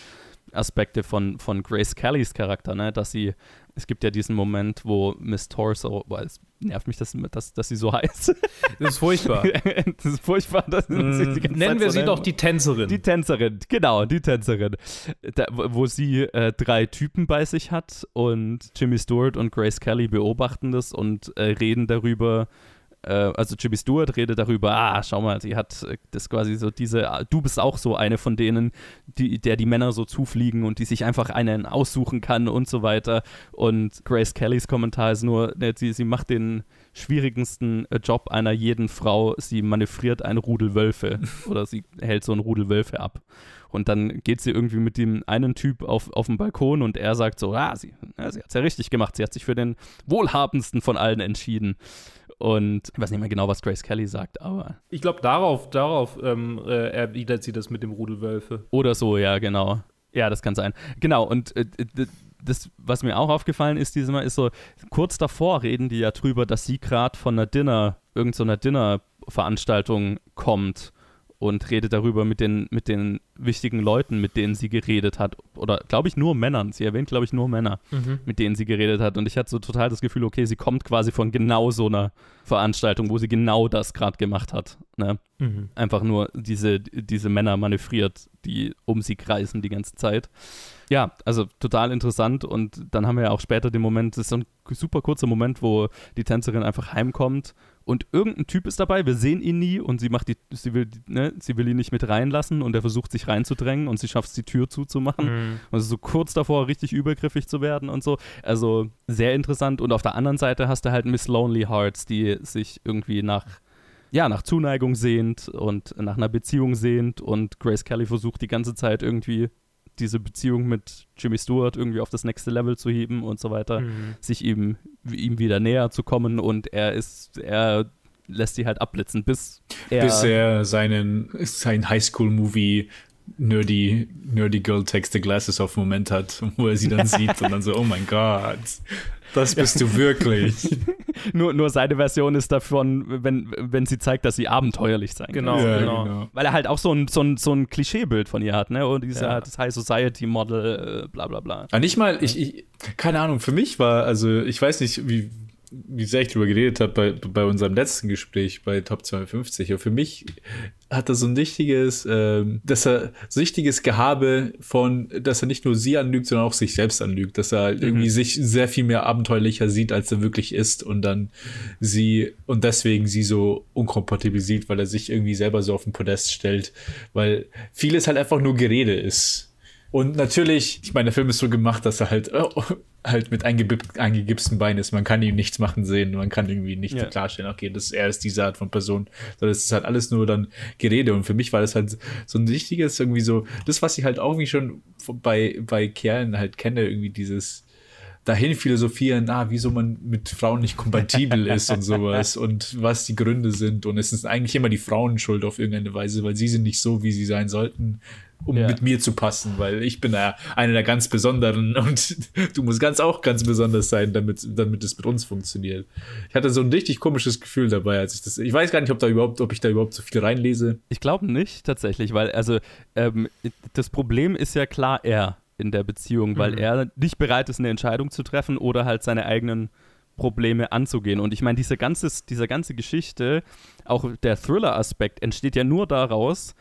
Aspekte von, von Grace Kellys Charakter, ne? dass sie, es gibt ja diesen Moment, wo Miss Torso, boah, es nervt mich, dass, dass, dass sie so <laughs> heißt. Das ist furchtbar. <laughs> das ist furchtbar. Das mm, nennen wir sie doch die Tänzerin. Die Tänzerin, genau, die Tänzerin. Da, wo sie äh, drei Typen bei sich hat und Jimmy Stewart und Grace Kelly beobachten das und äh, reden darüber, also Jimmy Stewart redet darüber, ah, schau mal, sie hat äh, das quasi so diese, du bist auch so eine von denen, die, der die Männer so zufliegen und die sich einfach einen aussuchen kann und so weiter. Und Grace Kellys Kommentar ist nur, ne, sie, sie macht den schwierigsten äh, Job einer jeden Frau, sie manövriert ein Rudel Wölfe <laughs> oder sie hält so ein Rudel Wölfe ab. Und dann geht sie irgendwie mit dem einen Typ auf, auf den Balkon und er sagt so, ah, sie, ja, sie hat es ja richtig gemacht, sie hat sich für den wohlhabendsten von allen entschieden. Und ich weiß nicht mehr genau, was Grace Kelly sagt, aber. Ich glaube, darauf, darauf ähm, äh, erwidert sie das mit dem Rudelwölfe. Oder so, ja, genau. Ja, das kann sein. Genau, und äh, das, was mir auch aufgefallen ist, diesmal ist so, kurz davor reden die ja drüber, dass sie gerade von einer Dinner, irgendeiner so Dinner-Veranstaltung kommt und redet darüber mit den, mit den wichtigen Leuten, mit denen sie geredet hat. Oder glaube ich nur Männern. Sie erwähnt, glaube ich, nur Männer, mhm. mit denen sie geredet hat. Und ich hatte so total das Gefühl, okay, sie kommt quasi von genau so einer Veranstaltung, wo sie genau das gerade gemacht hat. Ne? Mhm. Einfach nur diese, diese Männer manövriert, die um sie kreisen die ganze Zeit. Ja, also total interessant. Und dann haben wir ja auch später den Moment, das ist so ein super kurzer Moment, wo die Tänzerin einfach heimkommt und irgendein Typ ist dabei, wir sehen ihn nie und sie macht die, sie will, ne, sie will ihn nicht mit reinlassen und er versucht sich reinzudrängen und sie schafft es, die Tür zuzumachen. Mhm. Also so kurz davor, richtig übergriffig zu werden und so. Also sehr interessant. Und auf der anderen Seite hast du halt Miss Lonely Hearts, die sich irgendwie nach ja, nach Zuneigung sehnt und nach einer Beziehung sehnt und Grace Kelly versucht die ganze Zeit irgendwie diese Beziehung mit Jimmy Stewart irgendwie auf das nächste Level zu heben und so weiter, mhm. sich ihm, ihm wieder näher zu kommen und er ist, er lässt sie halt abblitzen, bis er, bis er seinen, sein Highschool-Movie nerdy, nerdy Girl takes the glasses off Moment hat, wo er sie dann <laughs> sieht und dann so, oh mein Gott, das bist du wirklich. <laughs> nur, nur seine Version ist davon, wenn, wenn sie zeigt, dass sie abenteuerlich sein genau, kann. Ja, genau. genau. Weil er halt auch so ein, so ein, so ein Klischeebild von ihr hat, ne? Und dieser ja. das High Society Model, äh, bla bla bla. Ja, nicht mal, ich, ich, keine Ahnung, für mich war, also ich weiß nicht, wie, wie sehr ich darüber geredet habe bei, bei unserem letzten Gespräch bei Top 250. Und für mich hat er so ein richtiges, ähm, dass er so richtiges Gehabe von, dass er nicht nur sie anlügt, sondern auch sich selbst anlügt, dass er halt mhm. irgendwie sich sehr viel mehr abenteuerlicher sieht, als er wirklich ist und dann sie und deswegen sie so unkompatibel sieht, weil er sich irgendwie selber so auf den Podest stellt, weil vieles halt einfach nur Gerede ist. Und natürlich, ich meine, der Film ist so gemacht, dass er halt oh, halt mit eingegipsten Beinen ist. Man kann ihm nichts machen sehen. Man kann irgendwie nicht ja. klarstellen, okay, das, er ist diese Art von Person. Sondern es ist halt alles nur dann Gerede. Und für mich war das halt so ein wichtiges, irgendwie so, das, was ich halt auch irgendwie schon bei, bei Kerlen halt kenne, irgendwie dieses dahin philosophieren, ah, wieso man mit Frauen nicht kompatibel ist und sowas <laughs> und was die Gründe sind. Und es ist eigentlich immer die Frauen schuld auf irgendeine Weise, weil sie sind nicht so, wie sie sein sollten um ja. mit mir zu passen, weil ich bin ja einer der ganz Besonderen <laughs> und du musst ganz auch ganz besonders sein, damit, damit es mit uns funktioniert. Ich hatte so ein richtig komisches Gefühl dabei, als ich das. Ich weiß gar nicht, ob da überhaupt, ob ich da überhaupt so viel reinlese. Ich glaube nicht tatsächlich, weil also ähm, das Problem ist ja klar er in der Beziehung, weil mhm. er nicht bereit ist, eine Entscheidung zu treffen oder halt seine eigenen Probleme anzugehen. Und ich meine, diese ganze, diese ganze Geschichte, auch der Thriller-Aspekt, entsteht ja nur daraus,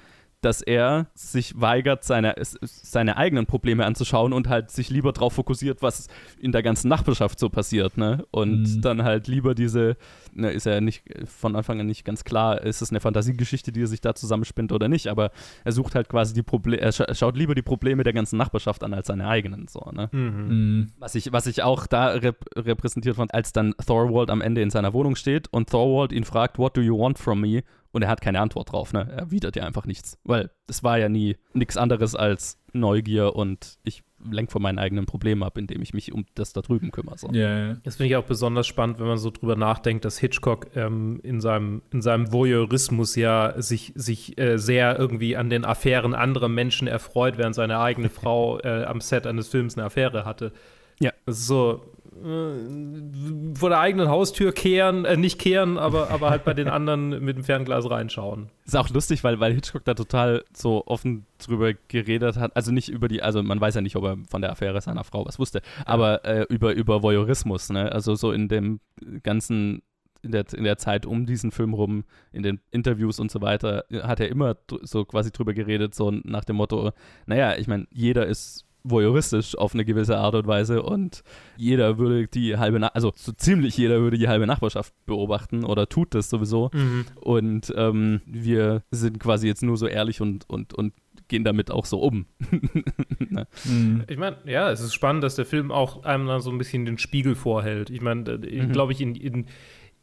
dass er sich weigert, seine, seine eigenen Probleme anzuschauen und halt sich lieber darauf fokussiert, was in der ganzen Nachbarschaft so passiert, ne? Und mhm. dann halt lieber diese, ne, ist ja nicht von Anfang an nicht ganz klar, ist es eine Fantasiegeschichte, die er sich da zusammenspinnt oder nicht, aber er sucht halt quasi die Probleme, er schaut lieber die Probleme der ganzen Nachbarschaft an als seine eigenen, so, ne? Mhm. Mhm. Was, ich, was ich auch da rep repräsentiert fand, als dann Thorwald am Ende in seiner Wohnung steht und Thorwald ihn fragt, what do you want from me? Und er hat keine Antwort drauf, ne? Er widert ja einfach nichts. Weil es war ja nie nichts anderes als Neugier und ich lenke von meinen eigenen Problemen ab, indem ich mich um das da drüben kümmere. So. Yeah. Das finde ich auch besonders spannend, wenn man so drüber nachdenkt, dass Hitchcock ähm, in, seinem, in seinem Voyeurismus ja sich, sich äh, sehr irgendwie an den Affären anderer Menschen erfreut, während seine eigene <laughs> Frau äh, am Set eines Films eine Affäre hatte. Ja. Das ist so, äh, vor der eigenen Haustür kehren, äh, nicht kehren, aber, aber halt bei den anderen mit dem Fernglas reinschauen. Ist auch lustig, weil, weil Hitchcock da total so offen drüber geredet hat. Also nicht über die, also man weiß ja nicht, ob er von der Affäre seiner Frau was wusste, aber äh, über, über Voyeurismus, ne? Also so in dem ganzen in der, in der Zeit um diesen Film rum, in den Interviews und so weiter, hat er immer so quasi drüber geredet, so nach dem Motto, naja, ich meine, jeder ist voyeuristisch auf eine gewisse Art und Weise und jeder würde die halbe, Na also so ziemlich jeder würde die halbe Nachbarschaft beobachten oder tut das sowieso mhm. und ähm, wir sind quasi jetzt nur so ehrlich und, und, und gehen damit auch so um. <laughs> ne? mhm. Ich meine, ja, es ist spannend, dass der Film auch einem dann so ein bisschen den Spiegel vorhält. Ich meine, äh, mhm. glaube ich, in, in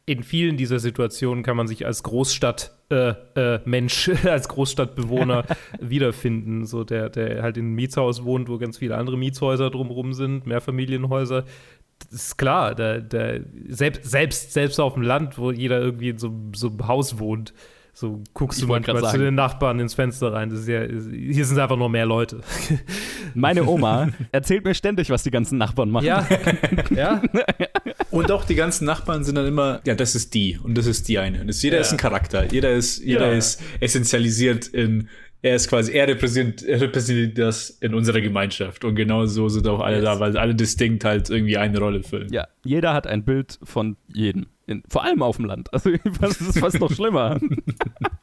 in vielen dieser Situationen kann man sich als Großstadtmensch, äh, äh, <laughs> als Großstadtbewohner <laughs> wiederfinden. So der, der halt in einem Mietshaus wohnt, wo ganz viele andere Mietshäuser drumherum sind, Mehrfamilienhäuser. Das ist klar, der, der, selbst, selbst, selbst auf dem Land, wo jeder irgendwie in so, so einem Haus wohnt, So guckst Ich du manchmal zu den Nachbarn ins Fenster rein. Das ist ja, hier sind einfach nur mehr Leute. Meine Oma <laughs> erzählt mir ständig, was die ganzen Nachbarn machen. Ja, ja. Und auch die ganzen Nachbarn sind dann immer, ja, das ist die und das ist die eine. Und jeder Ja. ist ein Charakter. Jeder ist, jeder Ja. ist essentialisiert in, er ist quasi, er repräsentiert, er repräsentiert das in unserer Gemeinschaft. Und genau so sind auch alle Yes. da, weil alle distinkt halt irgendwie eine Rolle füllen. Ja, jeder hat ein Bild von jedem. In, vor allem auf dem Land. Also <laughs> das ist fast noch schlimmer. <laughs>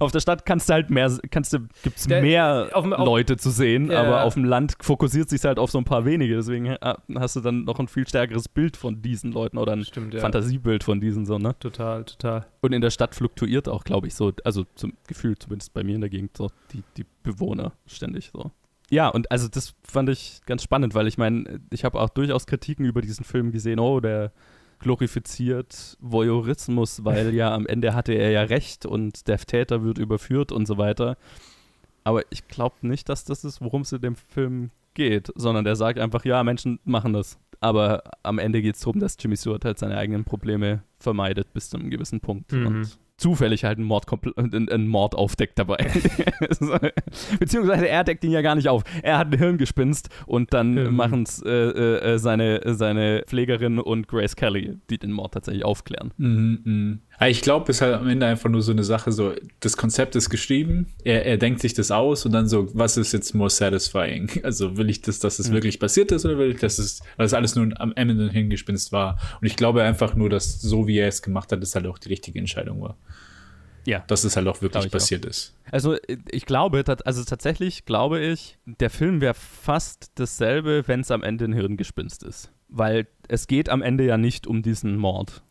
Auf der Stadt kannst du halt mehr, kannst du, gibt's Der- mehr auf auf- Leute zu sehen, Ja. aber auf dem Land fokussiert sich halt auf so ein paar wenige. Deswegen äh, hast du dann noch ein viel stärkeres Bild von diesen Leuten oder ein stimmt, ja. Fantasiebild von diesen so, ne? Total, total. Und in der Stadt fluktuiert auch, glaube ich, so, also zum Gefühl, zumindest bei mir in der Gegend, so die, die Bewohner ständig so. Ja, und also das fand ich ganz spannend, weil ich meine, ich habe auch durchaus Kritiken über diesen Film gesehen, oh, der glorifiziert Voyeurismus, weil ja am Ende hatte er ja recht und der Täter wird überführt und so weiter. Aber ich glaube nicht, dass das ist, worum es in dem Film geht, sondern der sagt einfach, ja, Menschen machen das. Aber am Ende geht es darum, dass Jimmy Stewart halt seine eigenen Probleme vermeidet bis zu einem gewissen Punkt. Mhm. Und zufällig halt einen Mord, kompl- einen, einen Mord aufdeckt dabei. <laughs> Beziehungsweise er deckt ihn ja gar nicht auf. Er hat ein Hirngespinst und dann Mhm. machen es äh, äh, äh, seine, seine Pflegerin und Grace Kelly, die den Mord tatsächlich aufklären. Mhm, mhm. Ich glaube, es ist halt am Ende einfach nur so eine Sache, so, das Konzept ist geschrieben, er, er denkt sich das aus und dann so, was ist jetzt more satisfying? <laughs> Also will ich das, dass es Mhm. wirklich passiert ist oder will ich, dass es, weil es alles nur am Ende hingespinst war? Und ich glaube einfach nur, dass so wie er es gemacht hat, es halt auch die richtige Entscheidung war. Ja. Dass es halt auch wirklich ich auch. passiert ist. Also ich glaube, also tatsächlich glaube ich, der Film wäre fast dasselbe, wenn es am Ende ein Hirngespinst ist. Weil es geht am Ende ja nicht um diesen Mord.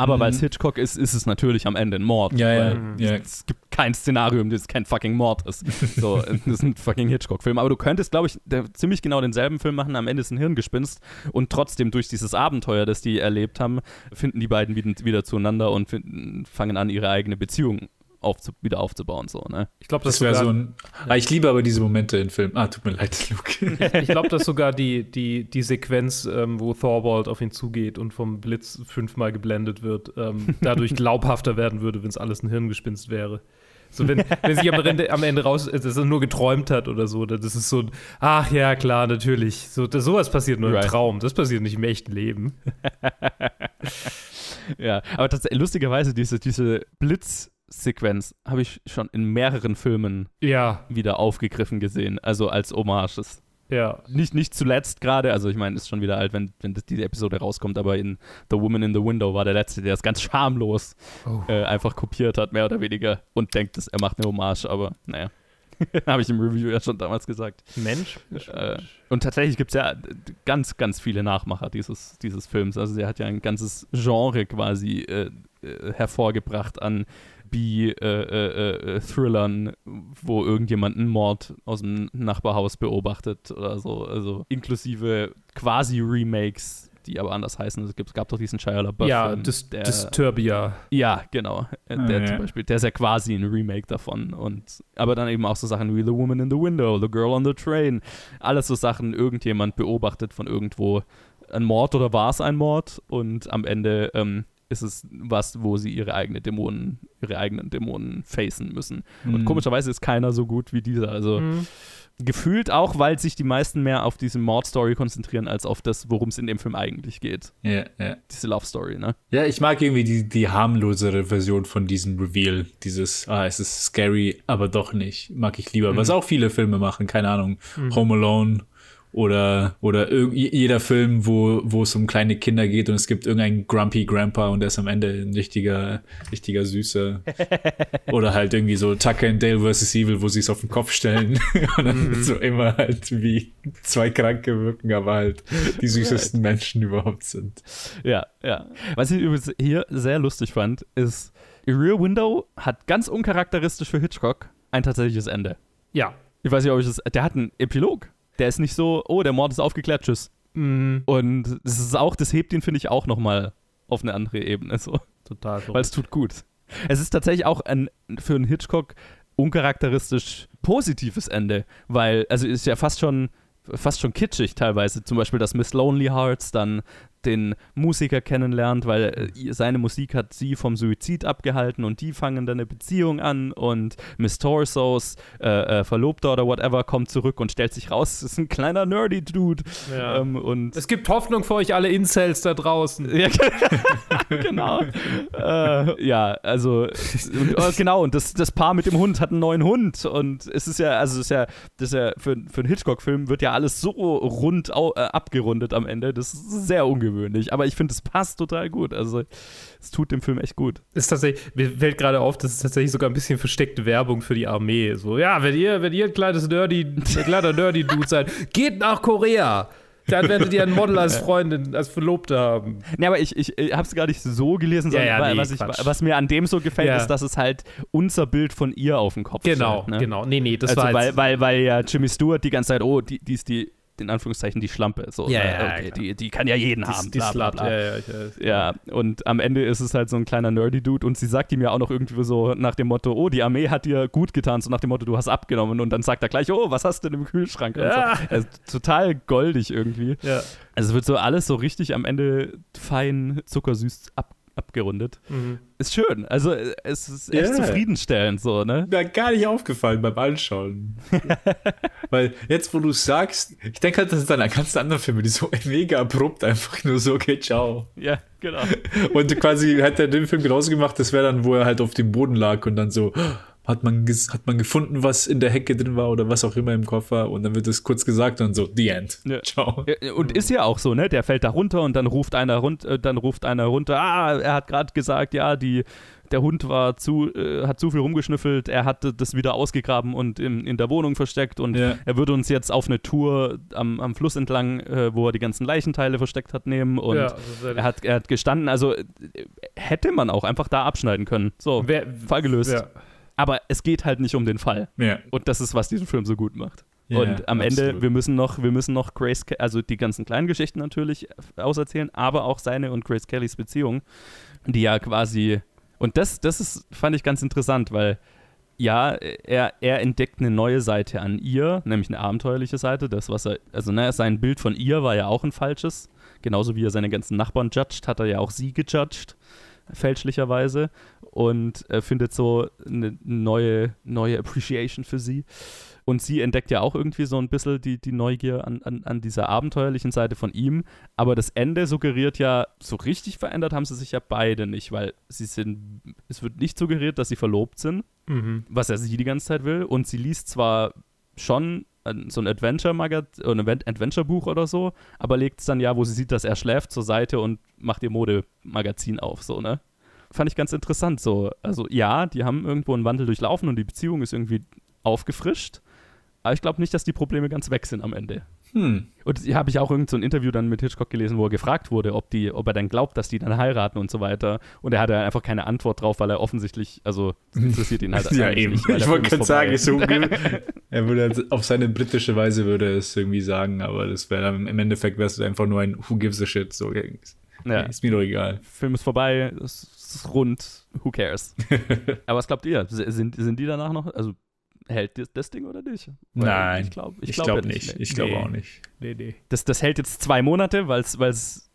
Aber Mhm. weil es Hitchcock ist, ist es natürlich am Ende ein Mord. Ja, ja, ja. Es gibt kein Szenario, in dem es kein fucking Mord ist. So, <laughs> das ist ein fucking Hitchcock-Film. Aber du könntest, glaube ich, ziemlich genau denselben Film machen. Am Ende ist ein Hirngespinst. Und trotzdem durch dieses Abenteuer, das die erlebt haben, finden die beiden wieder, wieder zueinander und finden, fangen an, ihre eigene Beziehung aufzu, wieder aufzubauen. So, ne? Ich glaube, Das wäre so ein. Ah, ich liebe aber diese Momente in Filmen. Ah, tut mir leid, <laughs> Luke. ich glaube, dass sogar die, die, die Sequenz, ähm, wo Thorwald auf ihn zugeht und vom Blitz fünfmal geblendet wird, ähm, dadurch <laughs> glaubhafter werden würde, wenn es alles ein Hirngespinst wäre. So, wenn, wenn sich am Ende, am Ende raus, dass er nur geträumt hat oder so, das ist so ein, ach ja, klar, natürlich. So, das, sowas passiert nur Right. im Traum, das passiert nicht im echten Leben. <laughs> Ja, aber tatsächlich, lustigerweise, diese, diese Blitzsequenz habe ich schon in mehreren Filmen Ja, wieder aufgegriffen gesehen, also als Hommages. ja. Nicht, nicht zuletzt gerade, also ich meine, ist schon wieder alt, wenn, wenn das, diese Episode rauskommt, aber in The Woman in the Window war der letzte, der es ganz schamlos Oh. äh, einfach kopiert hat, mehr oder weniger, und denkt, dass er macht eine Hommage, aber naja. <laughs> Habe ich im Review ja schon damals gesagt. Mensch. Äh, und tatsächlich gibt es ja ganz, ganz viele Nachmacher dieses, dieses Films. Also der hat ja ein ganzes Genre quasi äh, äh, hervorgebracht an B-Thrillern, wo irgendjemand einen Mord aus dem Nachbarhaus beobachtet oder so. Also inklusive quasi Remakes, die aber anders heißen. Es gibt- es gab doch diesen Shia LaBeouf. ja, Dis der, Disturbia. ja, genau. Äh, Ah, Der ja. zum Beispiel, der ist ja quasi ein Remake davon. Und aber dann eben auch so Sachen wie The Woman in the Window, The Girl on the Train. Alles so Sachen, irgendjemand beobachtet von irgendwo ein Mord oder war es ein Mord und am Ende ähm, ist es was, wo sie ihre eigene Dämonen, ihre eigenen Dämonen facen müssen. Und Mhm. komischerweise ist keiner so gut wie dieser. Also Mhm. gefühlt auch, weil sich die meisten mehr auf diese Mordstory konzentrieren, als auf das, worum es in dem Film eigentlich geht. Ja, ja. Diese Love Story, ne? Ja, ich mag irgendwie die, die harmlosere Version von diesem Reveal. Dieses, ah, es ist scary, aber doch nicht. Mag ich lieber. Was auch viele Filme machen, keine Ahnung. Home Alone oder, oder jeder Film, wo, wo es um kleine Kinder geht und es gibt irgendeinen Grumpy Grandpa und der ist am Ende ein richtiger, richtiger Süßer. <laughs> oder halt irgendwie so Tucker and Dale vs. Evil, wo sie es auf den Kopf stellen <laughs> und dann so immer halt wie zwei Kranke wirken, aber halt die süßesten Menschen überhaupt sind. Ja, ja. Was ich übrigens hier sehr lustig fand, ist, Rear Window hat ganz uncharakteristisch für Hitchcock ein tatsächliches Ende. Ja. Ich weiß nicht, ob ich das. Der hat einen Epilog. Der ist nicht so, oh, der Mord ist aufgeklärt, tschüss. Mhm. Und das ist auch, das hebt ihn, finde ich, auch nochmal auf eine andere Ebene, so. Total Weil es tut gut. Es ist tatsächlich auch ein, für einen Hitchcock uncharakteristisch positives Ende, weil, also ist ja fast schon, fast schon kitschig teilweise. Zum Beispiel, dass Miss Lonely Hearts dann den Musiker kennenlernt, weil äh, seine Musik hat sie vom Suizid abgehalten und die fangen dann eine Beziehung an und Miss Torsos äh, äh, Verlobter oder whatever kommt zurück und stellt sich raus, ist ein kleiner nerdy Dude. Ja. Ähm, und Es gibt Hoffnung für euch alle Incels da draußen. ja, <laughs> genau. äh, ja, also und, äh, genau, und das, das Paar mit dem Hund hat einen neuen Hund. Und es ist ja, also es ist ja, das ist ja für, für einen Hitchcock-Film wird ja alles so rund äh, abgerundet am Ende. Das ist sehr ungewöhnlich. Aber ich finde, es passt total gut. Also es tut dem Film echt gut. Ist tatsächlich, mir fällt gerade auf, das ist tatsächlich sogar ein bisschen versteckte Werbung für die Armee. So, ja, wenn ihr, wenn ihr ein kleines Nerdy, ein kleiner Nerdy-Dude seid, <laughs> geht nach Korea. Dann werdet ihr ein Model als Freundin, als Verlobte haben. Nee, aber ich, ich, ich habe es gar nicht so gelesen, sondern Ja, ja, nee, was, ich, was mir an dem so gefällt, Ja. ist, dass es halt unser Bild von ihr auf dem Kopf Genau, stellt. Ne? genau. Nee, nee, das also war weil, weil, weil ja Jimmy Stewart die ganze Zeit, oh, die, die ist die, in Anführungszeichen, die Schlampe. So, Ja, ne? ja, okay, genau. die, die kann ja jeden die, haben. die bla, bla, bla. Ja, ja. Ja, und am Ende ist es halt so ein kleiner Nerdy-Dude und sie sagt ihm ja auch noch irgendwie so nach dem Motto, oh, die Armee hat dir gut getan, so nach dem Motto, du hast abgenommen und dann sagt er gleich, oh, was hast du denn im Kühlschrank? Ja. so. Also, total goldig irgendwie. Ja. Also es wird so alles so richtig am Ende fein zuckersüß ab, abgerundet. Mhm. Ist schön, also äh, es ist echt Ja. zufriedenstellend so, ne? Mir gar nicht aufgefallen beim Anschauen. <laughs> Weil jetzt, wo du sagst, ich denke halt, das ist dann ein ganz anderer Film, die so <laughs> mega abrupt einfach nur so, okay, ciao. Ja, genau. Und quasi hätte er den Film genauso gemacht, das wäre dann, wo er halt auf dem Boden lag und dann so, hat man, hat man gefunden, was in der Hecke drin war oder was auch immer im Koffer und dann wird es kurz gesagt und so, the end. Ja. <laughs> Ciao. Und ist ja auch so, ne? Der fällt da runter und dann ruft einer rund, äh, dann ruft einer runter, ah, er hat gerade gesagt, ja, die, der Hund war zu, äh, hat zu viel rumgeschnüffelt, er hat das wieder ausgegraben und in, in der Wohnung versteckt und Ja. er würde uns jetzt auf eine Tour am, am Fluss entlang, äh, wo er die ganzen Leichenteile versteckt hat, nehmen und Ja, also er, hat, er hat gestanden, also äh, hätte man auch einfach da abschneiden können. So, Wer, Fall gelöst. Ja. Aber es geht halt nicht um den Fall. Ja. Und das ist, was diesen Film so gut macht. Ja, und am Ende, absolut. wir müssen noch, wir müssen noch Grace, Ke- also die ganzen kleinen Geschichten natürlich auserzählen, aber auch seine und Grace Kellys Beziehung, die ja quasi, und das, das ist, fand ich ganz interessant, weil ja, er, er entdeckt eine neue Seite an ihr, nämlich eine abenteuerliche Seite, das, was er, also ne, sein Bild von ihr war ja auch ein falsches, genauso wie er seine ganzen Nachbarn judged, hat er ja auch sie gejudged, fälschlicherweise, und er findet so eine neue, neue Appreciation für sie. Und sie entdeckt ja auch irgendwie so ein bisschen die, die Neugier an, an, an dieser abenteuerlichen Seite von ihm. Aber das Ende suggeriert ja, so richtig verändert haben sie sich ja beide nicht, weil sie sind, es wird nicht suggeriert, dass sie verlobt sind, Mhm. was er sie die ganze Zeit will. Und sie liest zwar schon so ein Adventure-Magazin, ein Advent- Adventure-Buch oder so, aber legt es dann ja, wo sie sieht, dass er schläft, zur Seite und macht ihr Modemagazin auf, so, ne? Fand ich ganz interessant, so. Also, ja, die haben irgendwo einen Wandel durchlaufen und die Beziehung ist irgendwie aufgefrischt, aber ich glaube nicht, dass die Probleme ganz weg sind am Ende. Hm. Und hier habe ich auch irgend so ein Interview dann mit Hitchcock gelesen, wo er gefragt wurde, ob, die, ob er dann glaubt, dass die dann heiraten und so weiter. Und er hatte einfach keine Antwort drauf, weil er offensichtlich, also es interessiert ihn halt <laughs> Ja, eigentlich eben. nicht, Ich wollte gerade ist sagen, so, <laughs> er würde halt auf seine britische Weise würde es irgendwie sagen, aber das wäre dann im Endeffekt wäre es einfach nur ein Who gives a shit. So, ist, Ja. ist mir doch egal. Film ist vorbei, es ist rund, who cares? <laughs> Aber was glaubt ihr? Sind, sind die danach noch, also hält das, das Ding oder nicht? Weil Nein, ich glaube Ich glaub glaube ja nicht. Nee. Ich glaube Nee. auch nicht. Nee, nee. Das, das hält jetzt zwei Monate, weil es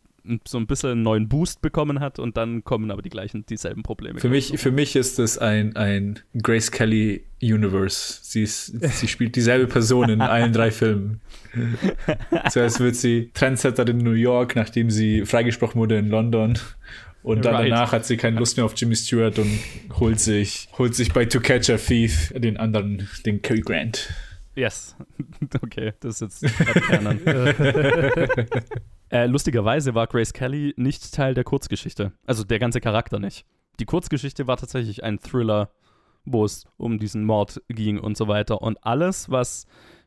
so ein bisschen einen neuen Boost bekommen hat und dann kommen aber die gleichen, dieselben Probleme. Für mich, für mich ist das ein, ein Grace Kelly Universe. Sie, ist, sie spielt dieselbe Person in allen drei <laughs> Filmen. Zuerst wird sie Trendsetterin in New York, nachdem sie freigesprochen wurde in London. Und dann Right. danach hat sie keine Lust mehr auf Jimmy Stewart und holt sich, holt sich bei To Catch a Thief den anderen, den Cary Grant. Yes. <laughs> Okay, das ist jetzt äh, lustigerweise war Grace Kelly nicht Teil der Kurzgeschichte. Also der ganze Charakter nicht. Die Kurzgeschichte war tatsächlich ein Thriller, wo es um diesen Mord ging und so weiter. Und alles, was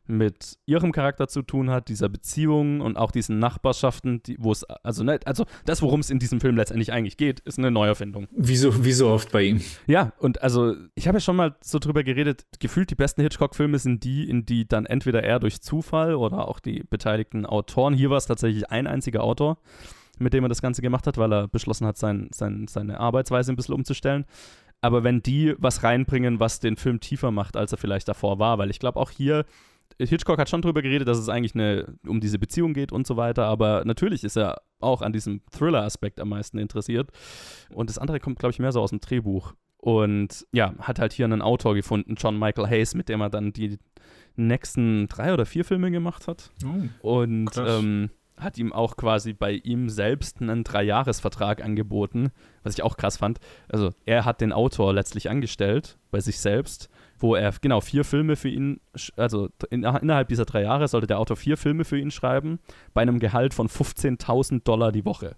mit ihrem Charakter zu tun hat, dieser Beziehung und auch diesen Nachbarschaften, die, wo es, also, ne, also das, worum es in diesem Film letztendlich eigentlich geht, ist eine Neuerfindung. Wie so, wie so oft bei ihm. Ja, und also ich habe ja schon mal so drüber geredet, gefühlt die besten Hitchcock-Filme sind die, in die dann entweder er durch Zufall oder auch die beteiligten Autoren, hier war es tatsächlich ein einziger Autor, mit dem er das Ganze gemacht hat, weil er beschlossen hat, sein, sein, seine Arbeitsweise ein bisschen umzustellen. Aber wenn die was reinbringen, was den Film tiefer macht, als er vielleicht davor war, weil ich glaube auch hier, Hitchcock hat schon drüber geredet, dass es eigentlich eine, um diese Beziehung geht und so weiter, aber natürlich ist er auch an diesem Thriller-Aspekt am meisten interessiert. Und das andere kommt, glaube ich, mehr so aus dem Drehbuch. Und ja, hat halt hier einen Autor gefunden, John Michael Hayes, mit dem er dann die nächsten drei oder vier Filme gemacht hat. Oh, Und ähm, hat ihm auch quasi bei ihm selbst einen Dreijahresvertrag angeboten, was ich auch krass fand. Also er hat den Autor letztlich angestellt bei sich selbst, wo er genau vier Filme für ihn, also in, innerhalb dieser drei Jahre sollte der Autor vier Filme für ihn schreiben, bei einem Gehalt von 15.000 Dollar die Woche.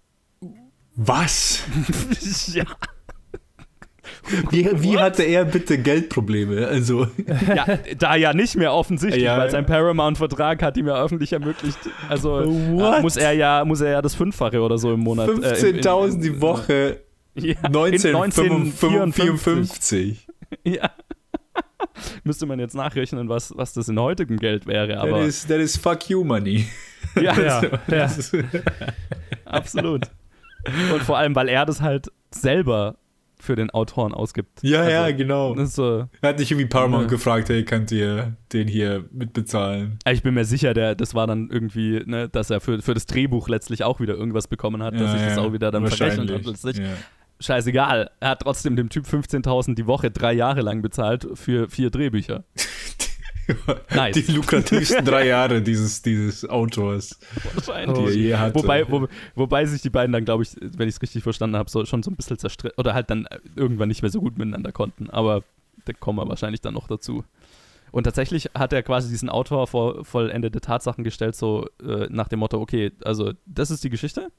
Was? <laughs> ja. Wie, wie hatte er bitte Geldprobleme? Also, <laughs> ja, da ja nicht mehr offensichtlich, Ja. weil sein Paramount-Vertrag hat ihm ja öffentlich ermöglicht, also What? äh, muss er ja muss er ja das Fünffache oder so im Monat. äh, im- im- 15.000 die Woche, Ja, in 1954. <laughs> Ja. <laughs> Müsste man jetzt nachrechnen, was, was das in heutigem Geld wäre, That aber is, that is fuck you money. <laughs> ja, Ja, <laughs> ja. Das absolut. Und vor allem, weil er das halt selber für den Autoren ausgibt. ja, ja, Also, genau. Das so, Er hat nicht irgendwie Paramount Ja. gefragt, hey, könnt ihr den hier mitbezahlen? ich bin mir sicher, der, das war dann irgendwie, ne, dass er für, für das Drehbuch letztlich auch wieder irgendwas bekommen hat, dass Ja, sich das ja, auch wieder dann verrechnet hat. Scheißegal. Er hat trotzdem dem Typ 15.000 die Woche drei Jahre lang bezahlt für vier Drehbücher. <laughs> Nice. Die lukrativsten drei Jahre dieses, dieses Autors, Wahrscheinlich. die er. Wobei, wo, wobei sich die beiden dann, glaube ich, wenn ich es richtig verstanden habe, so, schon so ein bisschen zerstritten oder halt dann irgendwann nicht mehr so gut miteinander konnten. Aber da kommen wir wahrscheinlich dann noch dazu. Und tatsächlich hat er quasi diesen Autor vor vollendete Tatsachen gestellt, so äh, nach dem Motto: Okay, also das ist die Geschichte.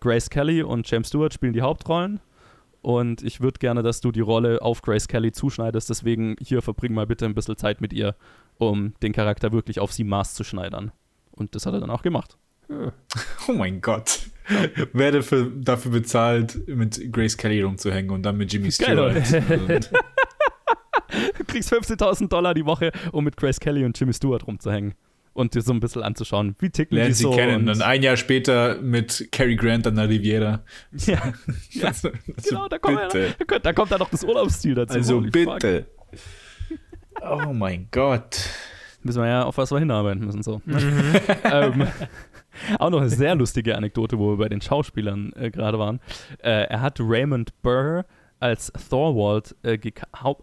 Grace Kelly und James Stewart spielen die Hauptrollen. Und ich würde gerne, dass du die Rolle auf Grace Kelly zuschneidest. Deswegen hier verbring mal bitte ein bisschen Zeit mit ihr, um den Charakter wirklich auf sie maßzuschneidern. Und das hat er dann auch gemacht. <laughs> oh mein Gott. Werde für, dafür bezahlt, mit Grace Kelly rumzuhängen und dann mit Jimmy Stewart. Du <laughs> kriegst 15.000 Dollar die Woche, um mit Grace Kelly und Jimmy Stewart rumzuhängen. Und dir so ein bisschen anzuschauen, wie ticken Lernen die sie so. kennen. und- Und ein Jahr später mit Cary Grant an der Riviera. ja, <laughs> ja, Also, genau, da kommt, bitte. da, kommt- da kommt dann noch das Urlaubsstil dazu. Also Holy fuck. bitte. Oh mein Gott. Müssen wir ja auf was wir hinarbeiten müssen. So. Mhm. <laughs> ähm, <laughs> auch noch eine sehr lustige Anekdote, wo wir bei den Schauspielern äh, gerade waren. Äh, er hat Raymond Burr als Thorwald äh,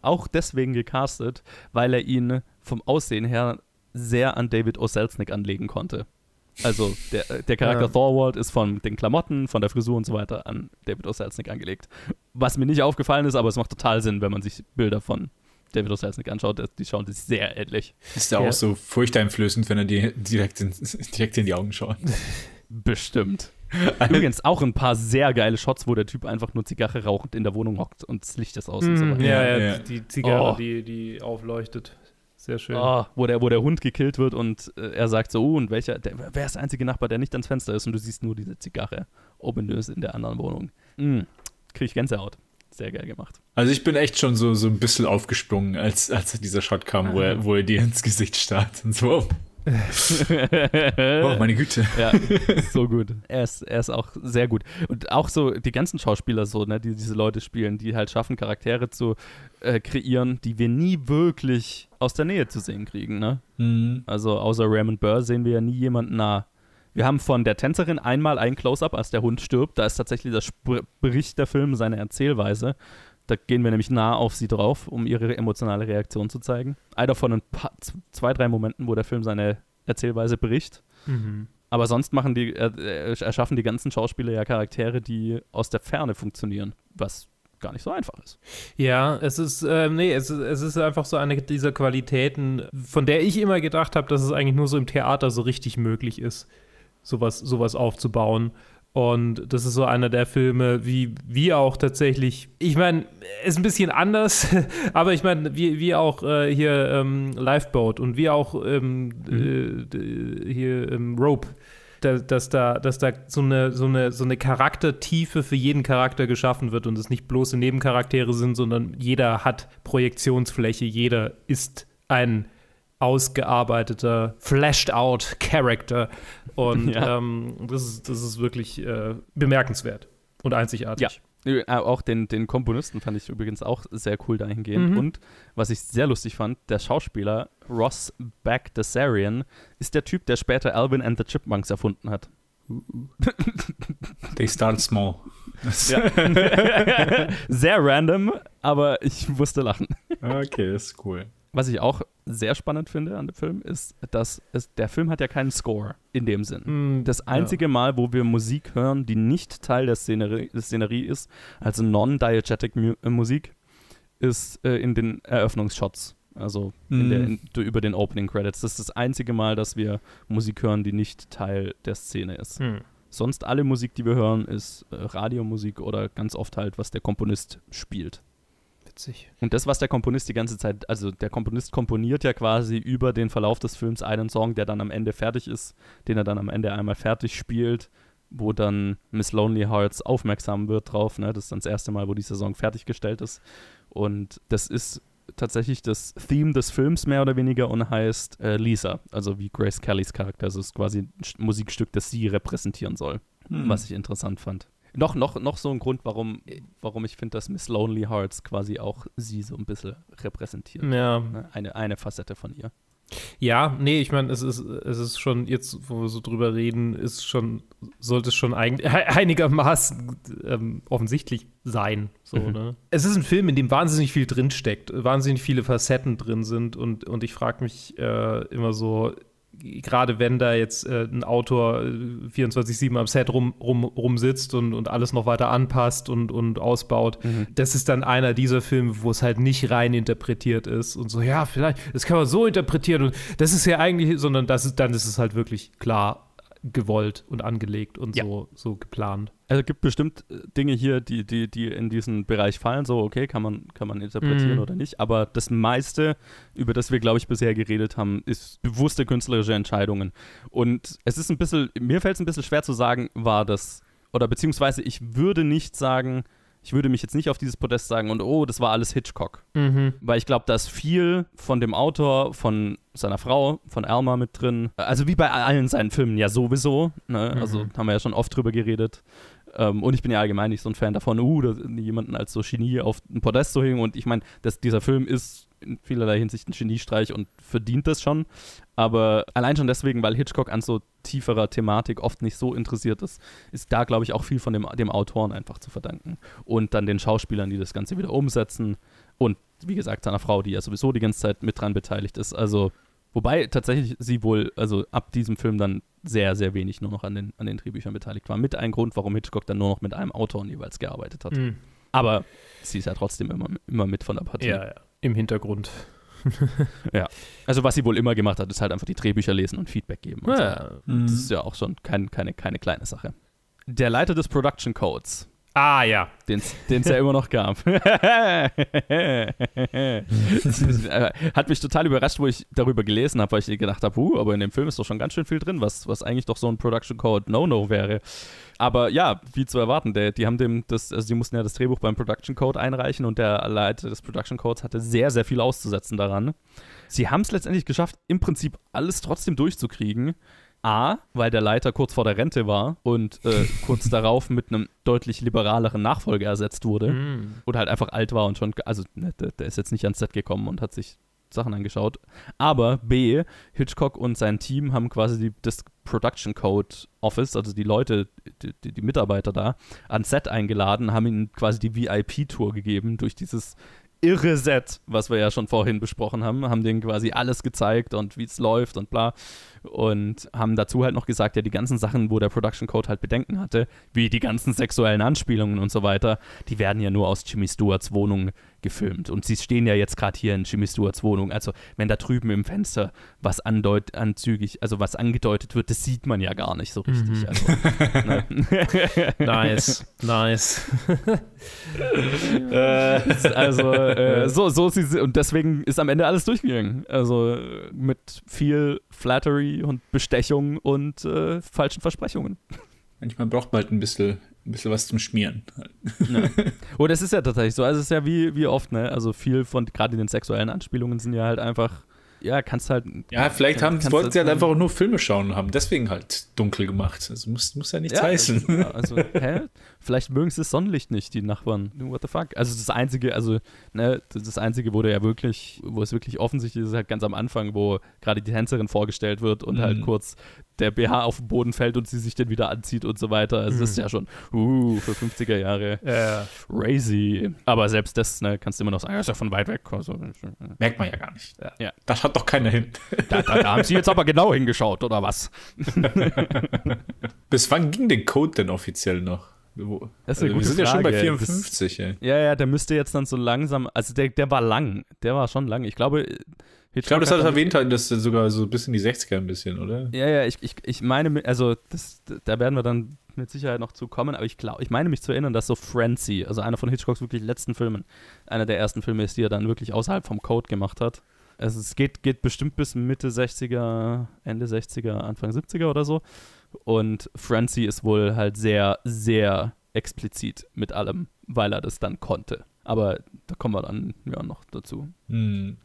auch deswegen gecastet, weil er ihn vom Aussehen her sehr an David O. Selznick anlegen konnte. Also der, äh, der Charakter Ja. Thorwald ist von den Klamotten, von der Frisur und so weiter an David O. Selznick angelegt. Was mir nicht aufgefallen ist, aber es macht total Sinn, wenn man sich Bilder von David O. Selznick anschaut. Die schauen sich sehr ähnlich. Ist ja auch so furchteinflößend, wenn er dir direkt in, direkt in die Augen schaut. Bestimmt. <laughs> Übrigens auch ein paar sehr geile Shots, wo der Typ einfach nur Zigarre rauchend in der Wohnung hockt und das Licht ist aus und so weiter. ja, Ja, ja, ja. die Zigarre, Oh. die, die aufleuchtet. Sehr schön. Oh, wo, der, wo der Hund gekillt wird und äh, er sagt so, oh, und welcher, der, wer ist der einzige Nachbar, der nicht ans Fenster ist und du siehst nur diese Zigarre ominös in der anderen Wohnung. Mm, krieg ich Gänsehaut. Sehr geil gemacht. Also ich bin echt schon so, so ein bisschen aufgesprungen, als, als dieser Shot kam, wo er, wo er dir ins Gesicht starrt und so. Oh, meine Güte. <laughs> Ja, so gut. Er ist, er ist auch sehr gut. Und auch so die ganzen Schauspieler so, ne, die diese Leute spielen, die halt schaffen, Charaktere zu äh, kreieren, die wir nie wirklich aus der Nähe zu sehen kriegen, ne? Mhm. Also außer Raymond Burr sehen wir ja nie jemanden nah. Wir haben von der Tänzerin einmal ein Close-Up, als der Hund stirbt. Da ist tatsächlich das Spr Bericht der Film seine Erzählweise. Da gehen wir nämlich nah auf sie drauf, um ihre emotionale Reaktion zu zeigen. Einer von ein paar, zwei, drei Momenten, wo der Film seine Erzählweise bricht. Mhm. Aber sonst machen die, äh, äh, erschaffen die ganzen Schauspieler ja Charaktere, die aus der Ferne funktionieren, was gar nicht so einfach ist. Ja, es ist, ähm, nee, es ist, es ist einfach so eine dieser Qualitäten, von der ich immer gedacht habe, dass es eigentlich nur so im Theater so richtig möglich ist, sowas, sowas aufzubauen. Und das ist so einer der Filme, wie, wie auch tatsächlich, ich meine, ist ein bisschen anders, <laughs> aber ich meine, wie, wie auch äh, hier ähm, Lifeboat und wie auch ähm, äh, d- hier ähm, Rope da, dass da, dass da so eine, so, eine, so eine Charaktertiefe für jeden Charakter geschaffen wird und es nicht bloße Nebencharaktere sind, sondern jeder hat Projektionsfläche, jeder ist ein ausgearbeiteter, flashed out Character. Und Ja. ähm, das, ist, das ist wirklich äh, bemerkenswert und einzigartig. Äh, Auch den, den Komponisten fand ich übrigens auch sehr cool dahingehend. Mhm. Und was ich sehr lustig fand, der Schauspieler Ross Bagdasarian ist der Typ, der später Alvin and the Chipmunks erfunden hat. They start small. <laughs> Ja. <laughs> Sehr random, aber ich musste lachen. Okay, das ist cool. Was ich auch sehr spannend finde an dem Film, ist, dass es, der Film hat ja keinen Score in dem Sinn. Mm, Das einzige Mal, wo wir Musik hören, die nicht Teil der Szenerie, der Szenerie ist, also non-diegetic Mu äh, Musik, ist äh, in den Eröffnungsshots. Also in der, in, über den Opening Credits. Das ist das einzige Mal, dass wir Musik hören, die nicht Teil der Szene ist. Hm. Sonst alle Musik, die wir hören, ist äh, Radiomusik oder ganz oft halt, was der Komponist spielt. Witzig. Und das, was der Komponist die ganze Zeit, also der Komponist komponiert ja quasi über den Verlauf des Films einen Song, der dann am Ende fertig ist, den er dann am Ende einmal fertig spielt, wo dann Miss Lonely Hearts aufmerksam wird drauf. Ne? Das ist dann das erste Mal, wo dieser Song fertiggestellt ist. Und das ist tatsächlich das Theme des Films mehr oder weniger und heißt äh, Lisa, also wie Grace Kellys Charakter. Also es ist quasi ein Musikstück, das sie repräsentieren soll, was ich interessant fand. Noch, noch, noch so ein Grund, warum, warum ich finde, dass Miss Lonely Hearts quasi auch sie so ein bisschen repräsentiert. Ja, Ne? Eine, eine Facette von ihr. Ja, nee, ich meine, es ist, es ist schon, jetzt, wo wir so drüber reden, ist schon, sollte es schon eig <laughs> einigermaßen ähm, offensichtlich sein. So, Mhm. ne? Es ist ein Film, in dem wahnsinnig viel drinsteckt, wahnsinnig viele Facetten drin sind und, und ich frage mich äh, immer so, gerade wenn da jetzt äh, ein Autor äh, 24-7 am Set rum, rum, rumsitzt und, und alles noch weiter anpasst und, und ausbaut, das ist dann einer dieser Filme, wo es halt nicht rein interpretiert ist und so, ja, vielleicht, das kann man so interpretieren und das ist ja eigentlich, sondern das ist, dann ist es halt wirklich klar gewollt und angelegt und Ja. so, so geplant. Also es gibt bestimmt äh, Dinge hier, die, die, die in diesen Bereich fallen, so okay, kann man, kann man interpretieren Mhm. oder nicht, aber das meiste, über das wir, glaube ich, bisher geredet haben, ist bewusste künstlerische Entscheidungen. Und es ist ein bisschen, mir fällt es ein bisschen schwer zu sagen, war das, oder beziehungsweise ich würde nicht sagen, ich würde mich jetzt nicht auf dieses Podest sagen und oh, das war alles Hitchcock. Weil ich glaube, da ist viel von dem Autor, von seiner Frau, von Alma mit drin. Also wie bei allen seinen Filmen ja sowieso. Ne? Also haben wir ja schon oft drüber geredet. Ähm, und ich bin ja allgemein nicht so ein Fan davon, uh, jemanden als so Genie auf ein Podest zu hängen. Und ich meine, dass dieser Film ist in vielerlei Hinsicht ein Geniestreich und verdient das schon. Aber allein schon deswegen, weil Hitchcock an so tieferer Thematik oft nicht so interessiert ist, ist da, glaube ich, auch viel von dem, dem Autoren einfach zu verdanken. Und dann den Schauspielern, die das Ganze wieder umsetzen. Und wie gesagt, seiner Frau, die ja sowieso die ganze Zeit mit dran beteiligt ist. Also, wobei tatsächlich sie wohl, also ab diesem Film dann sehr, sehr wenig nur noch an den, an den Drehbüchern beteiligt war. Mit ein Grund, warum Hitchcock dann nur noch mit einem Autoren jeweils gearbeitet hat. Mhm. Aber sie ist ja trotzdem immer, immer mit von der Partie. Ja, ja, im Hintergrund. <laughs> Also, was sie wohl immer gemacht hat, ist halt einfach die Drehbücher lesen und Feedback geben. Und so. Ja. Das ist ja auch schon kein, keine, keine kleine Sache. Der Leiter des Production Codes, Ah, ja. den es ja immer noch gab. <laughs> Hat mich total überrascht, wo ich darüber gelesen habe, weil ich gedacht habe, huh, aber in dem Film ist doch schon ganz schön viel drin, was, was eigentlich doch so ein Production Code No-No wäre. Aber ja, wie zu erwarten, der, die haben dem das, also die mussten ja das Drehbuch beim Production Code einreichen und der Leiter des Production Codes hatte sehr, sehr viel auszusetzen daran. Sie haben es letztendlich geschafft, im Prinzip alles trotzdem durchzukriegen. A, weil der Leiter kurz vor der Rente war und äh, kurz darauf mit einem deutlich liberaleren Nachfolger ersetzt wurde Mhm. oder halt einfach alt war und schon, also ne, der, der ist jetzt nicht ans Set gekommen und hat sich Sachen angeschaut. Aber B, Hitchcock und sein Team haben quasi die, das Production Code Office, also die Leute, die, die, die Mitarbeiter da, ans Set eingeladen, haben ihnen quasi die VIP-Tour gegeben durch dieses irre Set, was wir ja schon vorhin besprochen haben, haben denen quasi alles gezeigt und wie es läuft und bla. Und haben dazu halt noch gesagt, ja, die ganzen Sachen, wo der Production Code halt Bedenken hatte, wie die ganzen sexuellen Anspielungen und so weiter, die werden ja nur aus Jimmy Stewarts Wohnung gefilmt. Und sie stehen ja jetzt gerade hier in Jimmy Stewarts Wohnung. Also, wenn da drüben im Fenster was andeut anzügig, also was angedeutet wird, das sieht man ja gar nicht so richtig. Also, ne? <laughs> Nice, nice. <laughs> also äh, so, so sie und deswegen ist am Ende alles durchgegangen. Also äh, mit viel Flattery und Bestechung und äh, falschen Versprechungen. Manchmal braucht man halt ein bisschen, ein bisschen was zum Schmieren. Und es <laughs> ist ja tatsächlich so, also es ist ja wie, wie oft, ne? Also viel von, gerade den sexuellen Anspielungen sind ja halt einfach, ja, kannst halt. Ja, vielleicht haben, kannst wollten sie halt einfach auch nur Filme schauen und haben deswegen halt dunkel gemacht. Also muss, muss ja nichts Ja, heißen. Also, also, <laughs> hä? Vielleicht mögen sie das Sonnenlicht nicht, die Nachbarn. What the fuck? Also das Einzige, also, ne, das Einzige, wo der ja wirklich, wo es wirklich offensichtlich ist, ist halt ganz am Anfang, wo gerade die Tänzerin vorgestellt wird und halt Mhm. kurz der BH auf den Boden fällt und sie sich dann wieder anzieht und so weiter. Also das ist ja schon, uh, für 50er Jahre. Ja. Crazy. Aber selbst das, ne, kannst du immer noch sagen, ja, ist ja von weit weg. Also, Merkt man ja gar nicht. Ja. Da schaut doch keiner hin. <laughs> da, da, da haben sie jetzt aber genau hingeschaut, oder was? <laughs> Bis wann ging der Code denn offiziell noch? Wo? Das ist eine wir gute sind ja schon bei Frage. 54, ey. Ja, ja, der müsste jetzt dann so langsam, also der, der war lang, der war schon lang. Ich glaube, Ich glaube, das hat er erwähnt, dass er sogar so bis in die 60er ein bisschen, oder? Ja, ja, ich, ich, ich meine, also das, da werden wir dann mit Sicherheit noch zu kommen, aber ich glaube, ich meine mich zu erinnern, dass so Frenzy, also einer von Hitchcocks wirklich letzten Filmen, einer der ersten Filme ist, die er dann wirklich außerhalb vom Code gemacht hat. Also es geht, geht bestimmt bis Mitte 60er, Ende 60er, Anfang 70er oder so. Und Frenzy ist wohl halt sehr, sehr explizit mit allem, weil er das dann konnte. Aber da kommen wir dann ja noch dazu. Hm.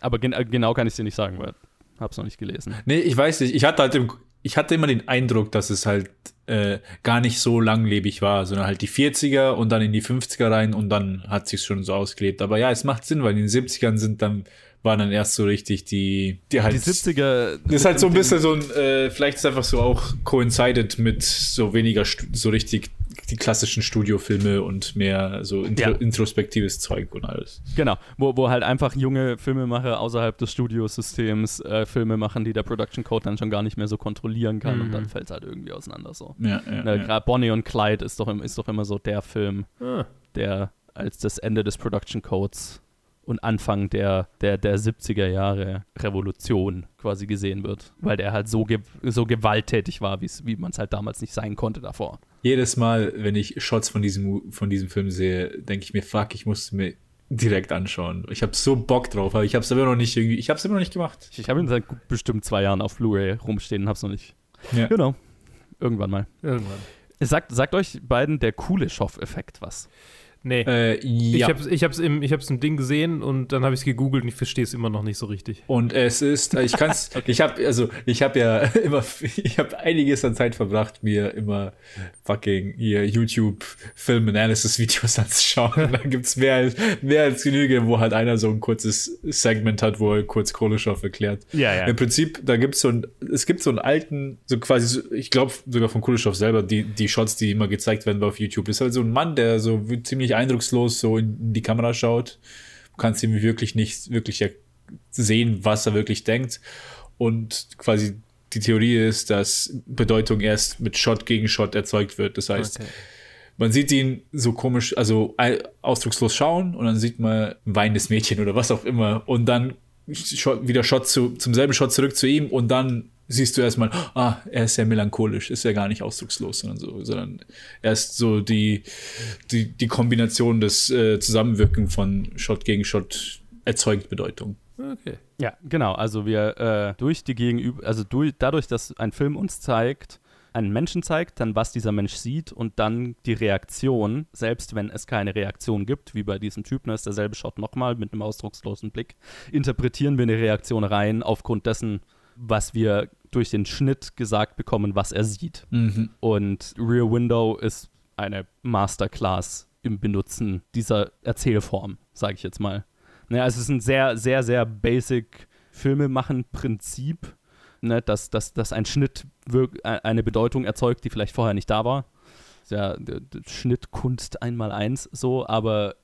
Aber gen genau kann ich dir nicht sagen, weil ich hab's noch nicht gelesen. Nee, ich weiß nicht. Ich hatte halt im, ich hatte immer den Eindruck, dass es halt äh, gar nicht so langlebig war, sondern halt die 40er und dann in die 50er rein und dann hat sich schon so ausgelebt. Aber ja, es macht Sinn, weil in den 70ern sind dann waren dann erst so richtig die die halt Die 70er. Das ist halt so ein bisschen so ein, äh, vielleicht ist einfach so auch coincided mit so weniger, so richtig die klassischen Studiofilme und mehr so intro Ja. introspektives Zeug und alles. Genau, wo, wo halt einfach junge Filmemacher außerhalb des Studiosystems äh, Filme machen, die der Production Code dann schon gar nicht mehr so kontrollieren kann und dann fällt es halt irgendwie auseinander so. Ja, ja, ja. Gerade Bonnie und Clyde ist doch, ist doch immer so der Film, Ah. der als das Ende des Production Codes und Anfang der, der, der 70er Jahre Revolution quasi gesehen wird, weil der halt so, ge so gewalttätig war, wie man es halt damals nicht sein konnte davor. Jedes Mal, wenn ich Shots von diesem, von diesem Film sehe, denke ich mir, fuck, ich muss mir direkt anschauen. Ich habe so Bock drauf, aber ich habe es immer noch nicht irgendwie, ich habe es immer noch nicht gemacht. Ich, ich habe ihn seit bestimmt zwei Jahren auf Blu-ray rumstehen und habe es noch nicht. Ja. Genau. Irgendwann mal. Irgendwann. Sagt, sagt euch beiden der Kuleshov-Effekt was? Nee. Äh, Ich ja. habe ich hab's im, ich hab's im Ding gesehen und dann habe ich es gegoogelt und ich verstehe es immer noch nicht so richtig. Und es ist, äh, ich kann's, <laughs> ich habe, also ich habe ja <laughs> immer, ich habe einiges an Zeit verbracht, mir immer fucking hier YouTube Film Analysis Videos <laughs> anzuschauen. da gibt's mehr als, mehr als Genüge, wo halt einer so ein kurzes Segment hat, wo er kurz Kohlenstoff erklärt. Ja, ja. Im Prinzip, da gibt's so ein, es gibt so einen alten, so quasi, ich glaube sogar von Kuleshov selber, die, die Shots, die immer gezeigt werden auf YouTube, ist halt so ein Mann, der so ziemlich eindruckslos so in die Kamera schaut. Du kannst ihm wirklich nicht wirklich sehen, was er wirklich denkt. Und quasi die Theorie ist, dass Bedeutung erst mit Shot gegen Shot erzeugt wird. Das heißt, Okay. man sieht ihn so komisch, also ausdruckslos schauen und dann sieht man ein weinendes Mädchen oder was auch immer und dann wieder Shot zu, zum selben Shot zurück zu ihm und dann siehst du erstmal, ah, er ist ja melancholisch, ist ja gar nicht ausdruckslos, sondern so, sondern er ist so die, die, die Kombination des äh, Zusammenwirken von Shot gegen Shot erzeugt Bedeutung. Okay. Ja, genau. Also wir äh, durch die Gegenüber, also durch, dadurch, dass ein Film uns zeigt, einen Menschen zeigt, dann was dieser Mensch sieht und dann die Reaktion, selbst wenn es keine Reaktion gibt, wie bei diesem Typen, ist derselbe Shot nochmal mit einem ausdruckslosen Blick, interpretieren wir eine Reaktion rein aufgrund dessen, was wir durch den Schnitt gesagt bekommen, was er sieht. Mhm. Und Rear Window ist eine Masterclass im Benutzen dieser Erzählform, sage ich jetzt mal. Ne, also es ist ein sehr, sehr, sehr basic Filmemachen-Prinzip, ne, dass, dass, dass ein Schnitt eine Bedeutung erzeugt, die vielleicht vorher nicht da war. Ja Schnittkunst einmal eins so, aber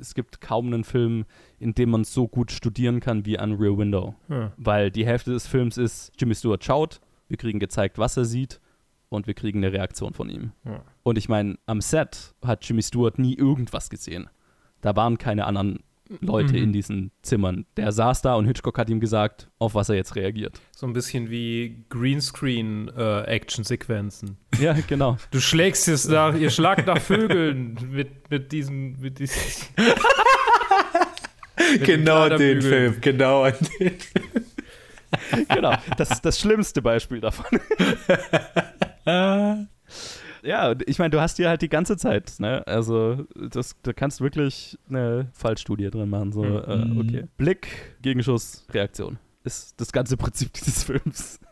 es gibt kaum einen Film, in dem man so gut studieren kann wie an Rear Window Hm. weil die Hälfte des Films ist, Jimmy Stewart schaut, wir kriegen gezeigt, was er sieht und wir kriegen eine Reaktion von ihm. Ja. Und ich meine, am Set hat Jimmy Stewart nie irgendwas gesehen. Da waren keine anderen Leute Mhm. in diesen Zimmern. Der saß da und Hitchcock hat ihm gesagt, auf was er jetzt reagiert. So ein bisschen wie Greenscreen-Action-Sequenzen. <laughs> Ja, genau. du schlägst es nach, ihr schlagt nach Vögeln mit, mit diesem, mit diesem <laughs> Mit Genau den Kleiderbügel. Film, genau an den. genau. Das ist das schlimmste Beispiel davon. <laughs> Ja, ich meine, du hast hier halt die ganze Zeit, ne? Also, das, da kannst du wirklich eine Fallstudie drin machen. So, Mhm. äh, okay. Blick, Gegenschuss, Reaktion. Ist das ganze Prinzip <laughs> dieses Films. <laughs>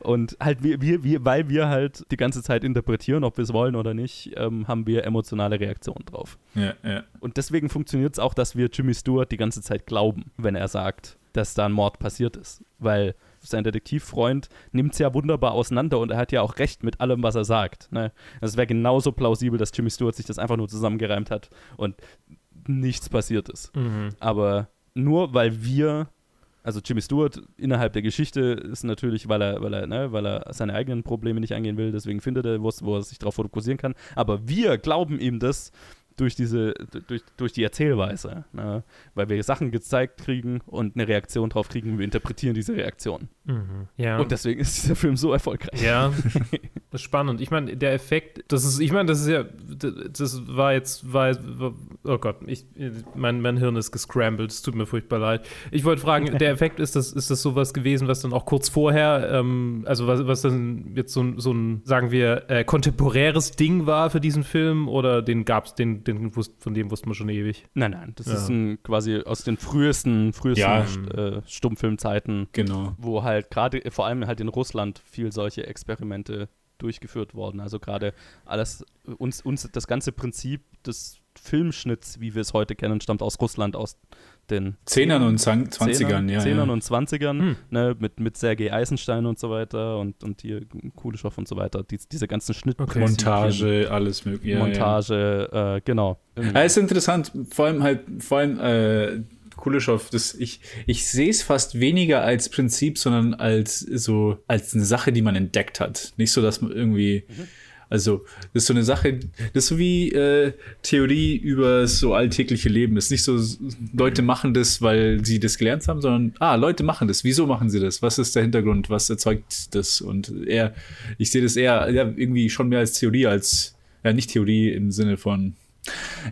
Und halt, wir, wir, wir, weil wir halt die ganze Zeit interpretieren, ob wir es wollen oder nicht, ähm, haben wir emotionale Reaktionen drauf. Ja, ja. Und deswegen funktioniert es auch, dass wir Jimmy Stewart die ganze Zeit glauben, wenn er sagt, dass da ein Mord passiert ist. Weil sein Detektivfreund nimmt es ja wunderbar auseinander und er hat ja auch recht mit allem, was er sagt. Ne? Es wäre genauso plausibel, dass Jimmy Stewart sich das einfach nur zusammengereimt hat und nichts passiert ist. Mhm. Aber nur weil wir, also Jimmy Stewart innerhalb der Geschichte ist natürlich, weil er, weil er, ne, weil er seine eigenen Probleme nicht angehen will, deswegen findet er was, wo er sich darauf fokussieren kann. Aber wir glauben ihm das durch diese, durch, durch die Erzählweise, ne? weil wir Sachen gezeigt kriegen und eine Reaktion drauf kriegen wir interpretieren diese Reaktion. Mhm. Ja. Und deswegen ist dieser Film so erfolgreich. Ja, <laughs> das ist spannend. Ich meine, der Effekt, das ist, ich meine, das ist ja, das war jetzt, war, oh Gott, ich, mein, mein Hirn ist gescrambled, es tut mir furchtbar leid. Ich wollte fragen, der Effekt, ist das, ist das sowas gewesen, was dann auch kurz vorher, ähm, also was, was dann jetzt so, ein- so ein, sagen wir, äh, kontemporäres Ding war für diesen Film oder den gab es, den, den, wus- von dem wusste man schon ewig? Nein, nein, das Ja. ist ein, quasi aus den frühesten, frühesten Ja. äh, Stummfilmzeiten, Genau. wo halt gerade, vor allem halt in Russland, viel solche Experimente durchgeführt wurden. Also gerade alles, uns, uns das ganze Prinzip des Filmschnitts, wie wir es heute kennen, stammt aus Russland, aus den Zehnern und Zwanzigern, ja. Zehnern ja. und Zwanzigern, Hm. ne, mit, mit Sergei Eisenstein und so weiter und, und hier Kuleshov und so weiter, die, diese ganzen Schnittprinzipien, Montage, alles mögliche. Ja, Ja. Montage, äh, genau. Ja, ist interessant, vor allem halt, vor allem äh, Kuleshov, das, ich, ich sehe es fast weniger als Prinzip, sondern als so, als eine Sache, die man entdeckt hat. Nicht so, dass man irgendwie, also, das ist so eine Sache, das ist so wie äh, Theorie über so alltägliche Leben. Das ist nicht so, Leute machen das, weil sie das gelernt haben, sondern, ah, Leute machen das. Wieso machen sie das? Was ist der Hintergrund? Was erzeugt das? Und eher, ich sehe das eher, ja, irgendwie schon mehr als Theorie, als, ja, nicht Theorie im Sinne von,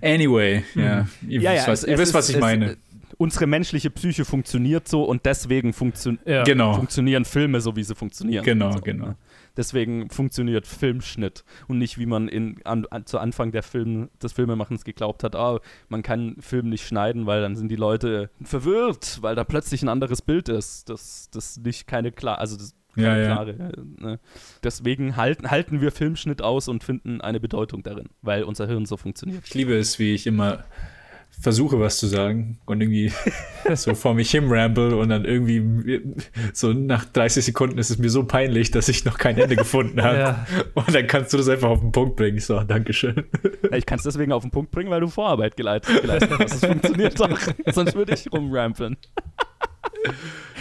Anyway, ja. Ihr, Ja, ja, wisst, was, es- ihr wisst, was ist- ich meine. äh, Unsere menschliche Psyche funktioniert so und deswegen funktio Ja. genau, funktionieren Filme so, wie sie funktionieren. genau, so, genau. Deswegen funktioniert Filmschnitt und nicht, wie man in, an, an, zu Anfang der Film, des Filmemachens geglaubt hat, ah, man kann Film nicht schneiden, weil dann sind die Leute verwirrt, weil da plötzlich ein anderes Bild ist. Das, das nicht keine klar, also das keine Ja, ja. klare. äh, Ne? Deswegen halten, halten wir Filmschnitt aus und finden eine Bedeutung darin, weil unser Hirn so funktioniert. Ich liebe es, wie ich immer versuche, was zu sagen und irgendwie <laughs> so vor mich hin ramble und dann irgendwie so nach 30 Sekunden ist es mir so peinlich, dass ich noch kein Ende gefunden <laughs> habe. Ja. Und dann kannst du das einfach auf den Punkt bringen. Ich so, Dankeschön. Ja, Ich kann es deswegen auf den Punkt bringen, weil du Vorarbeit geleitet, geleistet hast. Das funktioniert doch. <laughs> Sonst würde ich rumrampeln.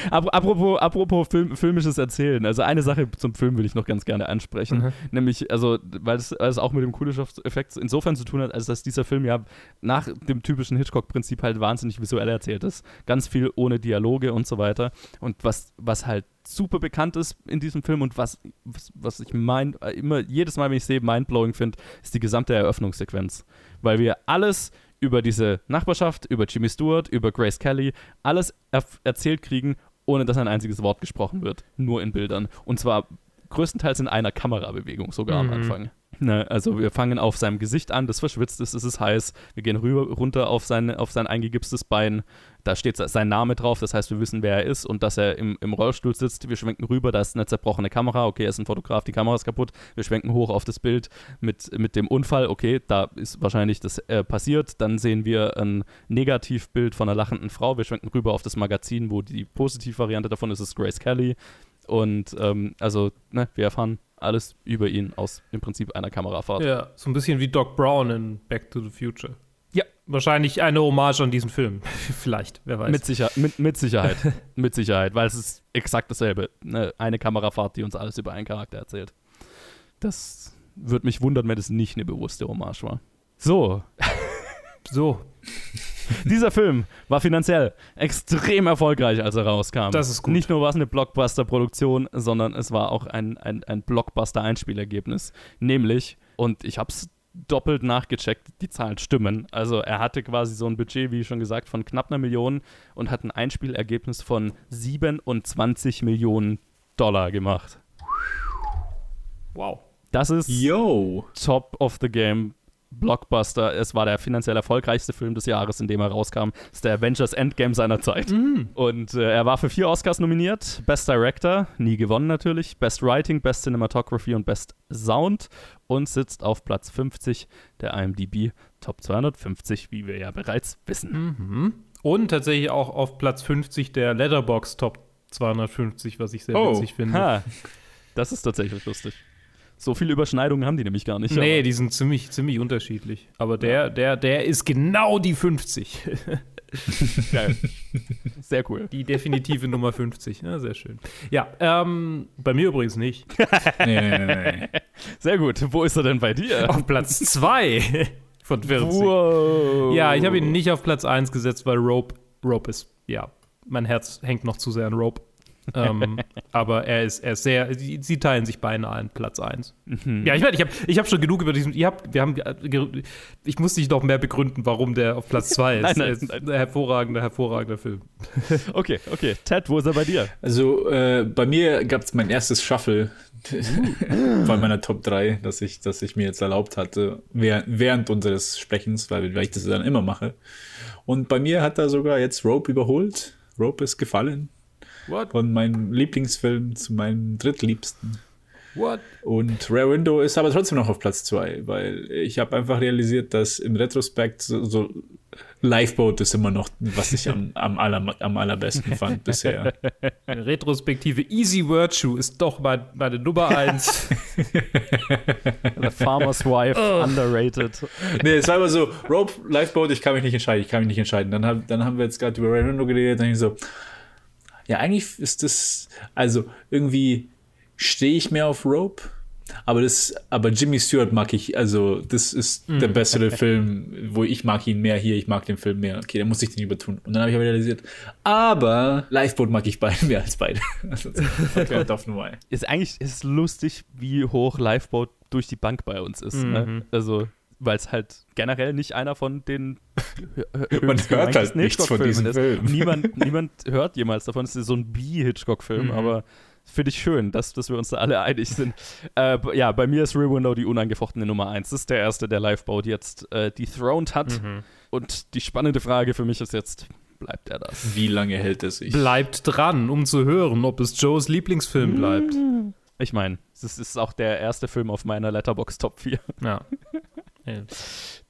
Ap- Apropos, apropos Film, filmisches Erzählen. Also eine Sache zum Film will ich noch ganz gerne ansprechen. Mhm. Nämlich, also, weil es, weil es auch mit dem Kuleshov-Effekt insofern zu tun hat, als dass dieser Film ja nach dem typischen Hitchcock-Prinzip halt wahnsinnig visuell erzählt ist. Ganz viel ohne Dialoge und so weiter. Und was, was halt super bekannt ist in diesem Film und was, was, was ich mein, immer jedes Mal, wenn ich sehe, mindblowing finde, ist die gesamte Eröffnungssequenz. Weil wir alles über diese Nachbarschaft, über Jimmy Stewart, über Grace Kelly, alles erf- erzählt kriegen, ohne dass ein einziges Wort gesprochen wird. Nur in Bildern. Und zwar größtenteils in einer Kamerabewegung sogar Mhm. am Anfang. Ne, also wir fangen auf seinem Gesicht an, das verschwitzt ist, es ist heiß. Wir gehen rüber, runter auf sein, auf sein eingegipstes Bein. Da steht sein Name drauf, das heißt, wir wissen, wer er ist und dass er im, im Rollstuhl sitzt. Wir schwenken rüber, da ist eine zerbrochene Kamera. Okay, er ist ein Fotograf, die Kamera ist kaputt. Wir schwenken hoch auf das Bild mit, mit dem Unfall. Okay, da ist wahrscheinlich das äh, passiert. Dann sehen wir ein Negativbild von einer lachenden Frau. Wir schwenken rüber auf das Magazin, wo die Positivvariante davon ist, ist Grace Kelly. Und ähm, also, ne, wir erfahren alles über ihn aus im Prinzip einer Kamerafahrt. Ja, so ein bisschen wie Doc Brown in Back to the Future. Wahrscheinlich eine Hommage an diesen Film. <laughs> Vielleicht, wer weiß. Mit, Sicher mit, mit Sicherheit. mit Sicherheit, weil es ist exakt dasselbe. Ne? Eine Kamerafahrt, die uns alles über einen Charakter erzählt. Das würde mich wundern, wenn es nicht eine bewusste Hommage war. So, <laughs> so, <laughs> dieser Film war finanziell extrem erfolgreich, als er rauskam. Das ist gut. Nicht nur war es eine Blockbuster-Produktion, sondern es war auch ein, ein, ein Blockbuster-Einspielergebnis. Nämlich, und ich habe es doppelt nachgecheckt, die Zahlen stimmen. Also er hatte quasi so ein Budget, wie schon gesagt, von knapp einer Million und hat ein Einspielergebnis von 27 Millionen Dollar gemacht. wow. Das ist Yo. top of the game Blockbuster. Es war der finanziell erfolgreichste Film des Jahres, in dem er rauskam. Es ist der Avengers Endgame seiner Zeit. Mhm. Und äh, er war für vier Oscars nominiert. Best Director, nie gewonnen natürlich. Best Writing, Best Cinematography und Best Sound. Und sitzt auf Platz 50 der IMDb Top 250, wie wir ja bereits wissen. Mhm. Und tatsächlich auch auf Platz 50 der Letterbox Top 250, was ich sehr Oh. witzig finde. Ha, das ist tatsächlich lustig. So viele Überschneidungen haben die nämlich gar nicht. Nee, die sind ziemlich, ziemlich unterschiedlich. Aber der, der, der ist genau die 50. <laughs> Geil. Sehr cool. Die definitive Nummer 50. Ja, sehr schön. Ja, ähm, bei mir übrigens nicht. <laughs> Nee, nee, nee, nee. Sehr gut. Wo ist er denn bei dir? Auf Platz 2 von 40. Wow. Ja, ich habe ihn nicht auf Platz 1 gesetzt, weil Rope, Rope ist, ja, mein Herz hängt noch zu sehr an Rope. Ähm, <laughs> aber er ist, er ist sehr, sie, sie teilen sich beinahe Platz 1. Mhm. Ja, ich meine, ich habe ich hab schon genug über diesen, ihr habt, wir haben, ge- ich muss nicht noch mehr begründen, warum der auf Platz 2 ist. <laughs> Nein, nein, Er ist ein hervorragender, hervorragender Film. <laughs> Okay, okay. Ted, wo ist er bei dir? Also äh, bei mir gab es mein erstes Shuffle von meiner Top 3, das ich, das ich mir jetzt erlaubt hatte, während, während unseres Sprechens, weil, weil ich das dann immer mache. Und bei mir hat er sogar jetzt Rope überholt. Rope ist gefallen. What? Von meinem Lieblingsfilm zu meinem drittliebsten. What? Und Rare Window ist aber trotzdem noch auf Platz 2, weil ich habe einfach realisiert, dass im Retrospekt so, so Lifeboat ist immer noch, was ich am, <laughs> am, aller, am allerbesten fand bisher. Eine Retrospektive Easy Virtue ist doch mein, meine Nummer 1. The Farmer's Wife, underrated. nee, es war immer so, Rope, Lifeboat, ich kann mich nicht entscheiden, ich kann mich nicht entscheiden. Dann, hab, dann haben wir jetzt gerade über Rare Window geredet, dann ich so, ja, eigentlich ist das, also irgendwie stehe ich mehr auf Rope, aber das, aber Jimmy Stewart mag ich, also das ist der bessere Film, wo ich mag ihn mehr hier, ich mag den Film mehr. Okay, dann muss ich den übertun. Und dann habe ich aber realisiert, aber Lifeboat mag ich beide <laughs> mehr als beide. Also, okay, auf Nummer. Ist eigentlich ist lustig, wie hoch Lifeboat durch die Bank bei uns ist. Mhm. Ne? Also, weil es halt generell nicht einer von den <laughs> Man hört halt nichts von diesem ist. Film. Niemand, <laughs> niemand hört jemals davon. Es ist so ein B-Hitchcock-Film, Mhm. aber finde ich schön, dass, dass wir uns da alle einig sind. Äh, ja, bei mir ist Rear Window die unangefochtene Nummer eins. Das ist der erste, der Lifeboat jetzt äh, dethroned hat. Mhm. Und die spannende Frage für mich ist jetzt, bleibt er das? Wie lange hält es sich? Bleibt dran, um zu hören, ob es Joes Lieblingsfilm bleibt. Ich meine, das ist auch der erste Film auf meiner Letterbox Top 4. Ja. <laughs>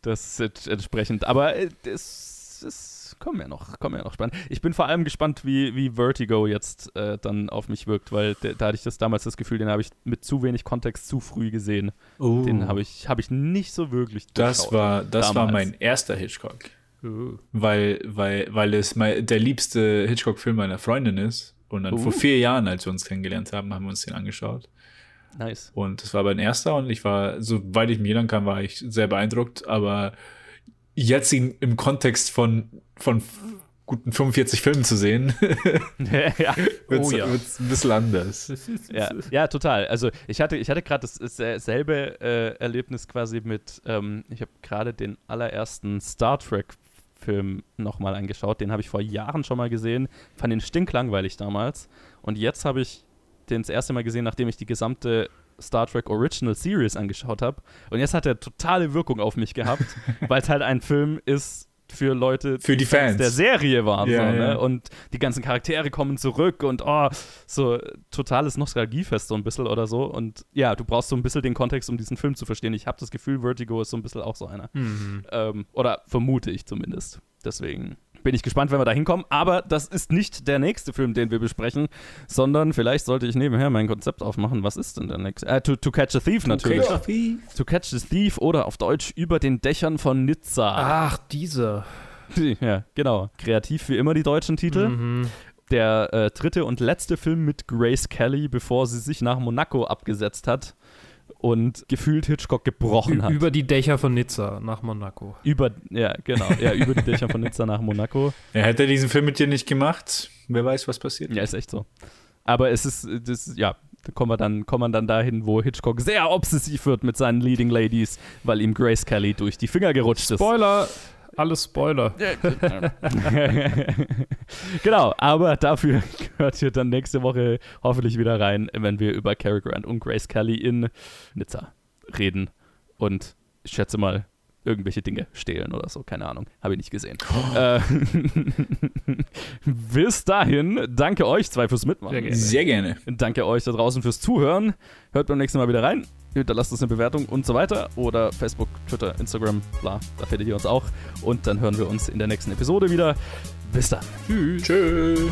Das ist entsprechend. Aber äh, das, das kommen ja noch, kommen ja noch spannend. Ich bin vor allem gespannt, wie, wie Vertigo jetzt äh, dann auf mich wirkt, weil da hatte ich das damals das Gefühl, den habe ich mit zu wenig Kontext zu früh gesehen. Oh. Den habe ich, hab ich nicht so wirklich Das war, das war damals. mein erster Hitchcock. Uh. Weil, weil, weil es mein, der liebste Hitchcock-Film meiner Freundin ist. Und dann Uh. vor vier Jahren, als wir uns kennengelernt haben, haben wir uns den angeschaut. Nice. Und das war mein erster und ich war, soweit ich mich erinnern kann, war ich sehr beeindruckt. Aber jetzt ihn im Kontext von, von guten 45 Filmen zu sehen, <laughs> <laughs> ja. wird es Oh ja. ein bisschen anders. <laughs> Ja, ja, total. Also ich hatte, ich hatte gerade dasselbe äh, Erlebnis quasi mit, ähm, ich habe gerade den allerersten Star Trek-Film nochmal angeschaut. Den habe ich vor Jahren schon mal gesehen, fand den stinklangweilig damals. Und jetzt habe ich den das erste Mal gesehen, nachdem ich die gesamte Star Trek Original Series angeschaut habe. Und jetzt hat er totale Wirkung auf mich gehabt, <laughs> weil es halt ein Film ist für Leute, Für die Fans. der Serie waren. Ja, so. Ne? Und die ganzen Charaktere kommen zurück und oh, so totales Nostalgiefest so ein bisschen oder so. Und ja, du brauchst so ein bisschen den Kontext, um diesen Film zu verstehen. Ich habe das Gefühl, Vertigo ist so ein bisschen auch so einer. Mhm. Ähm, oder vermute ich zumindest. Deswegen bin ich gespannt, wenn wir da hinkommen. Aber das ist nicht der nächste Film, den wir besprechen, sondern vielleicht sollte ich nebenher mein Konzept aufmachen. Was ist denn der nächste? Äh, to, to Catch a Thief natürlich. To Catch the Thief oder auf Deutsch über den Dächern von Nizza. Ach, dieser. Ja, genau. Kreativ wie immer die deutschen Titel. Mhm. Der äh, dritte und letzte Film mit Grace Kelly, bevor sie sich nach Monaco abgesetzt hat und gefühlt Hitchcock gebrochen hat. Über die Dächer von Nizza nach Monaco. Über, ja, genau. Ja, über die Dächer von Nizza nach Monaco. <laughs> Ja, hätte er diesen Film mit dir nicht gemacht, wer weiß, was passiert. Ja, ist echt so. Aber es ist, das, ja, da kommen wir dann, kommen wir dann dahin, wo Hitchcock sehr obsessiv wird mit seinen Leading Ladies, weil ihm Grace Kelly durch die Finger gerutscht ist. Spoiler! Alles Spoiler. <laughs> genau, aber dafür hört ihr dann nächste Woche hoffentlich wieder rein, wenn wir über Cary Grant und Grace Kelly in Nizza reden. Und ich schätze mal, irgendwelche Dinge stehlen oder so. Keine Ahnung. Habe ich nicht gesehen. Äh, <laughs> bis dahin, danke euch zwei fürs Mitmachen. Sehr gerne. Sehr gerne. Danke euch da draußen fürs Zuhören. Hört beim nächsten Mal wieder rein. Hinterlasst uns eine Bewertung und so weiter. Oder Facebook, Twitter, Instagram, bla, da findet ihr uns auch. Und dann hören wir uns in der nächsten Episode wieder. Bis dann. Tschüss. Tschüss.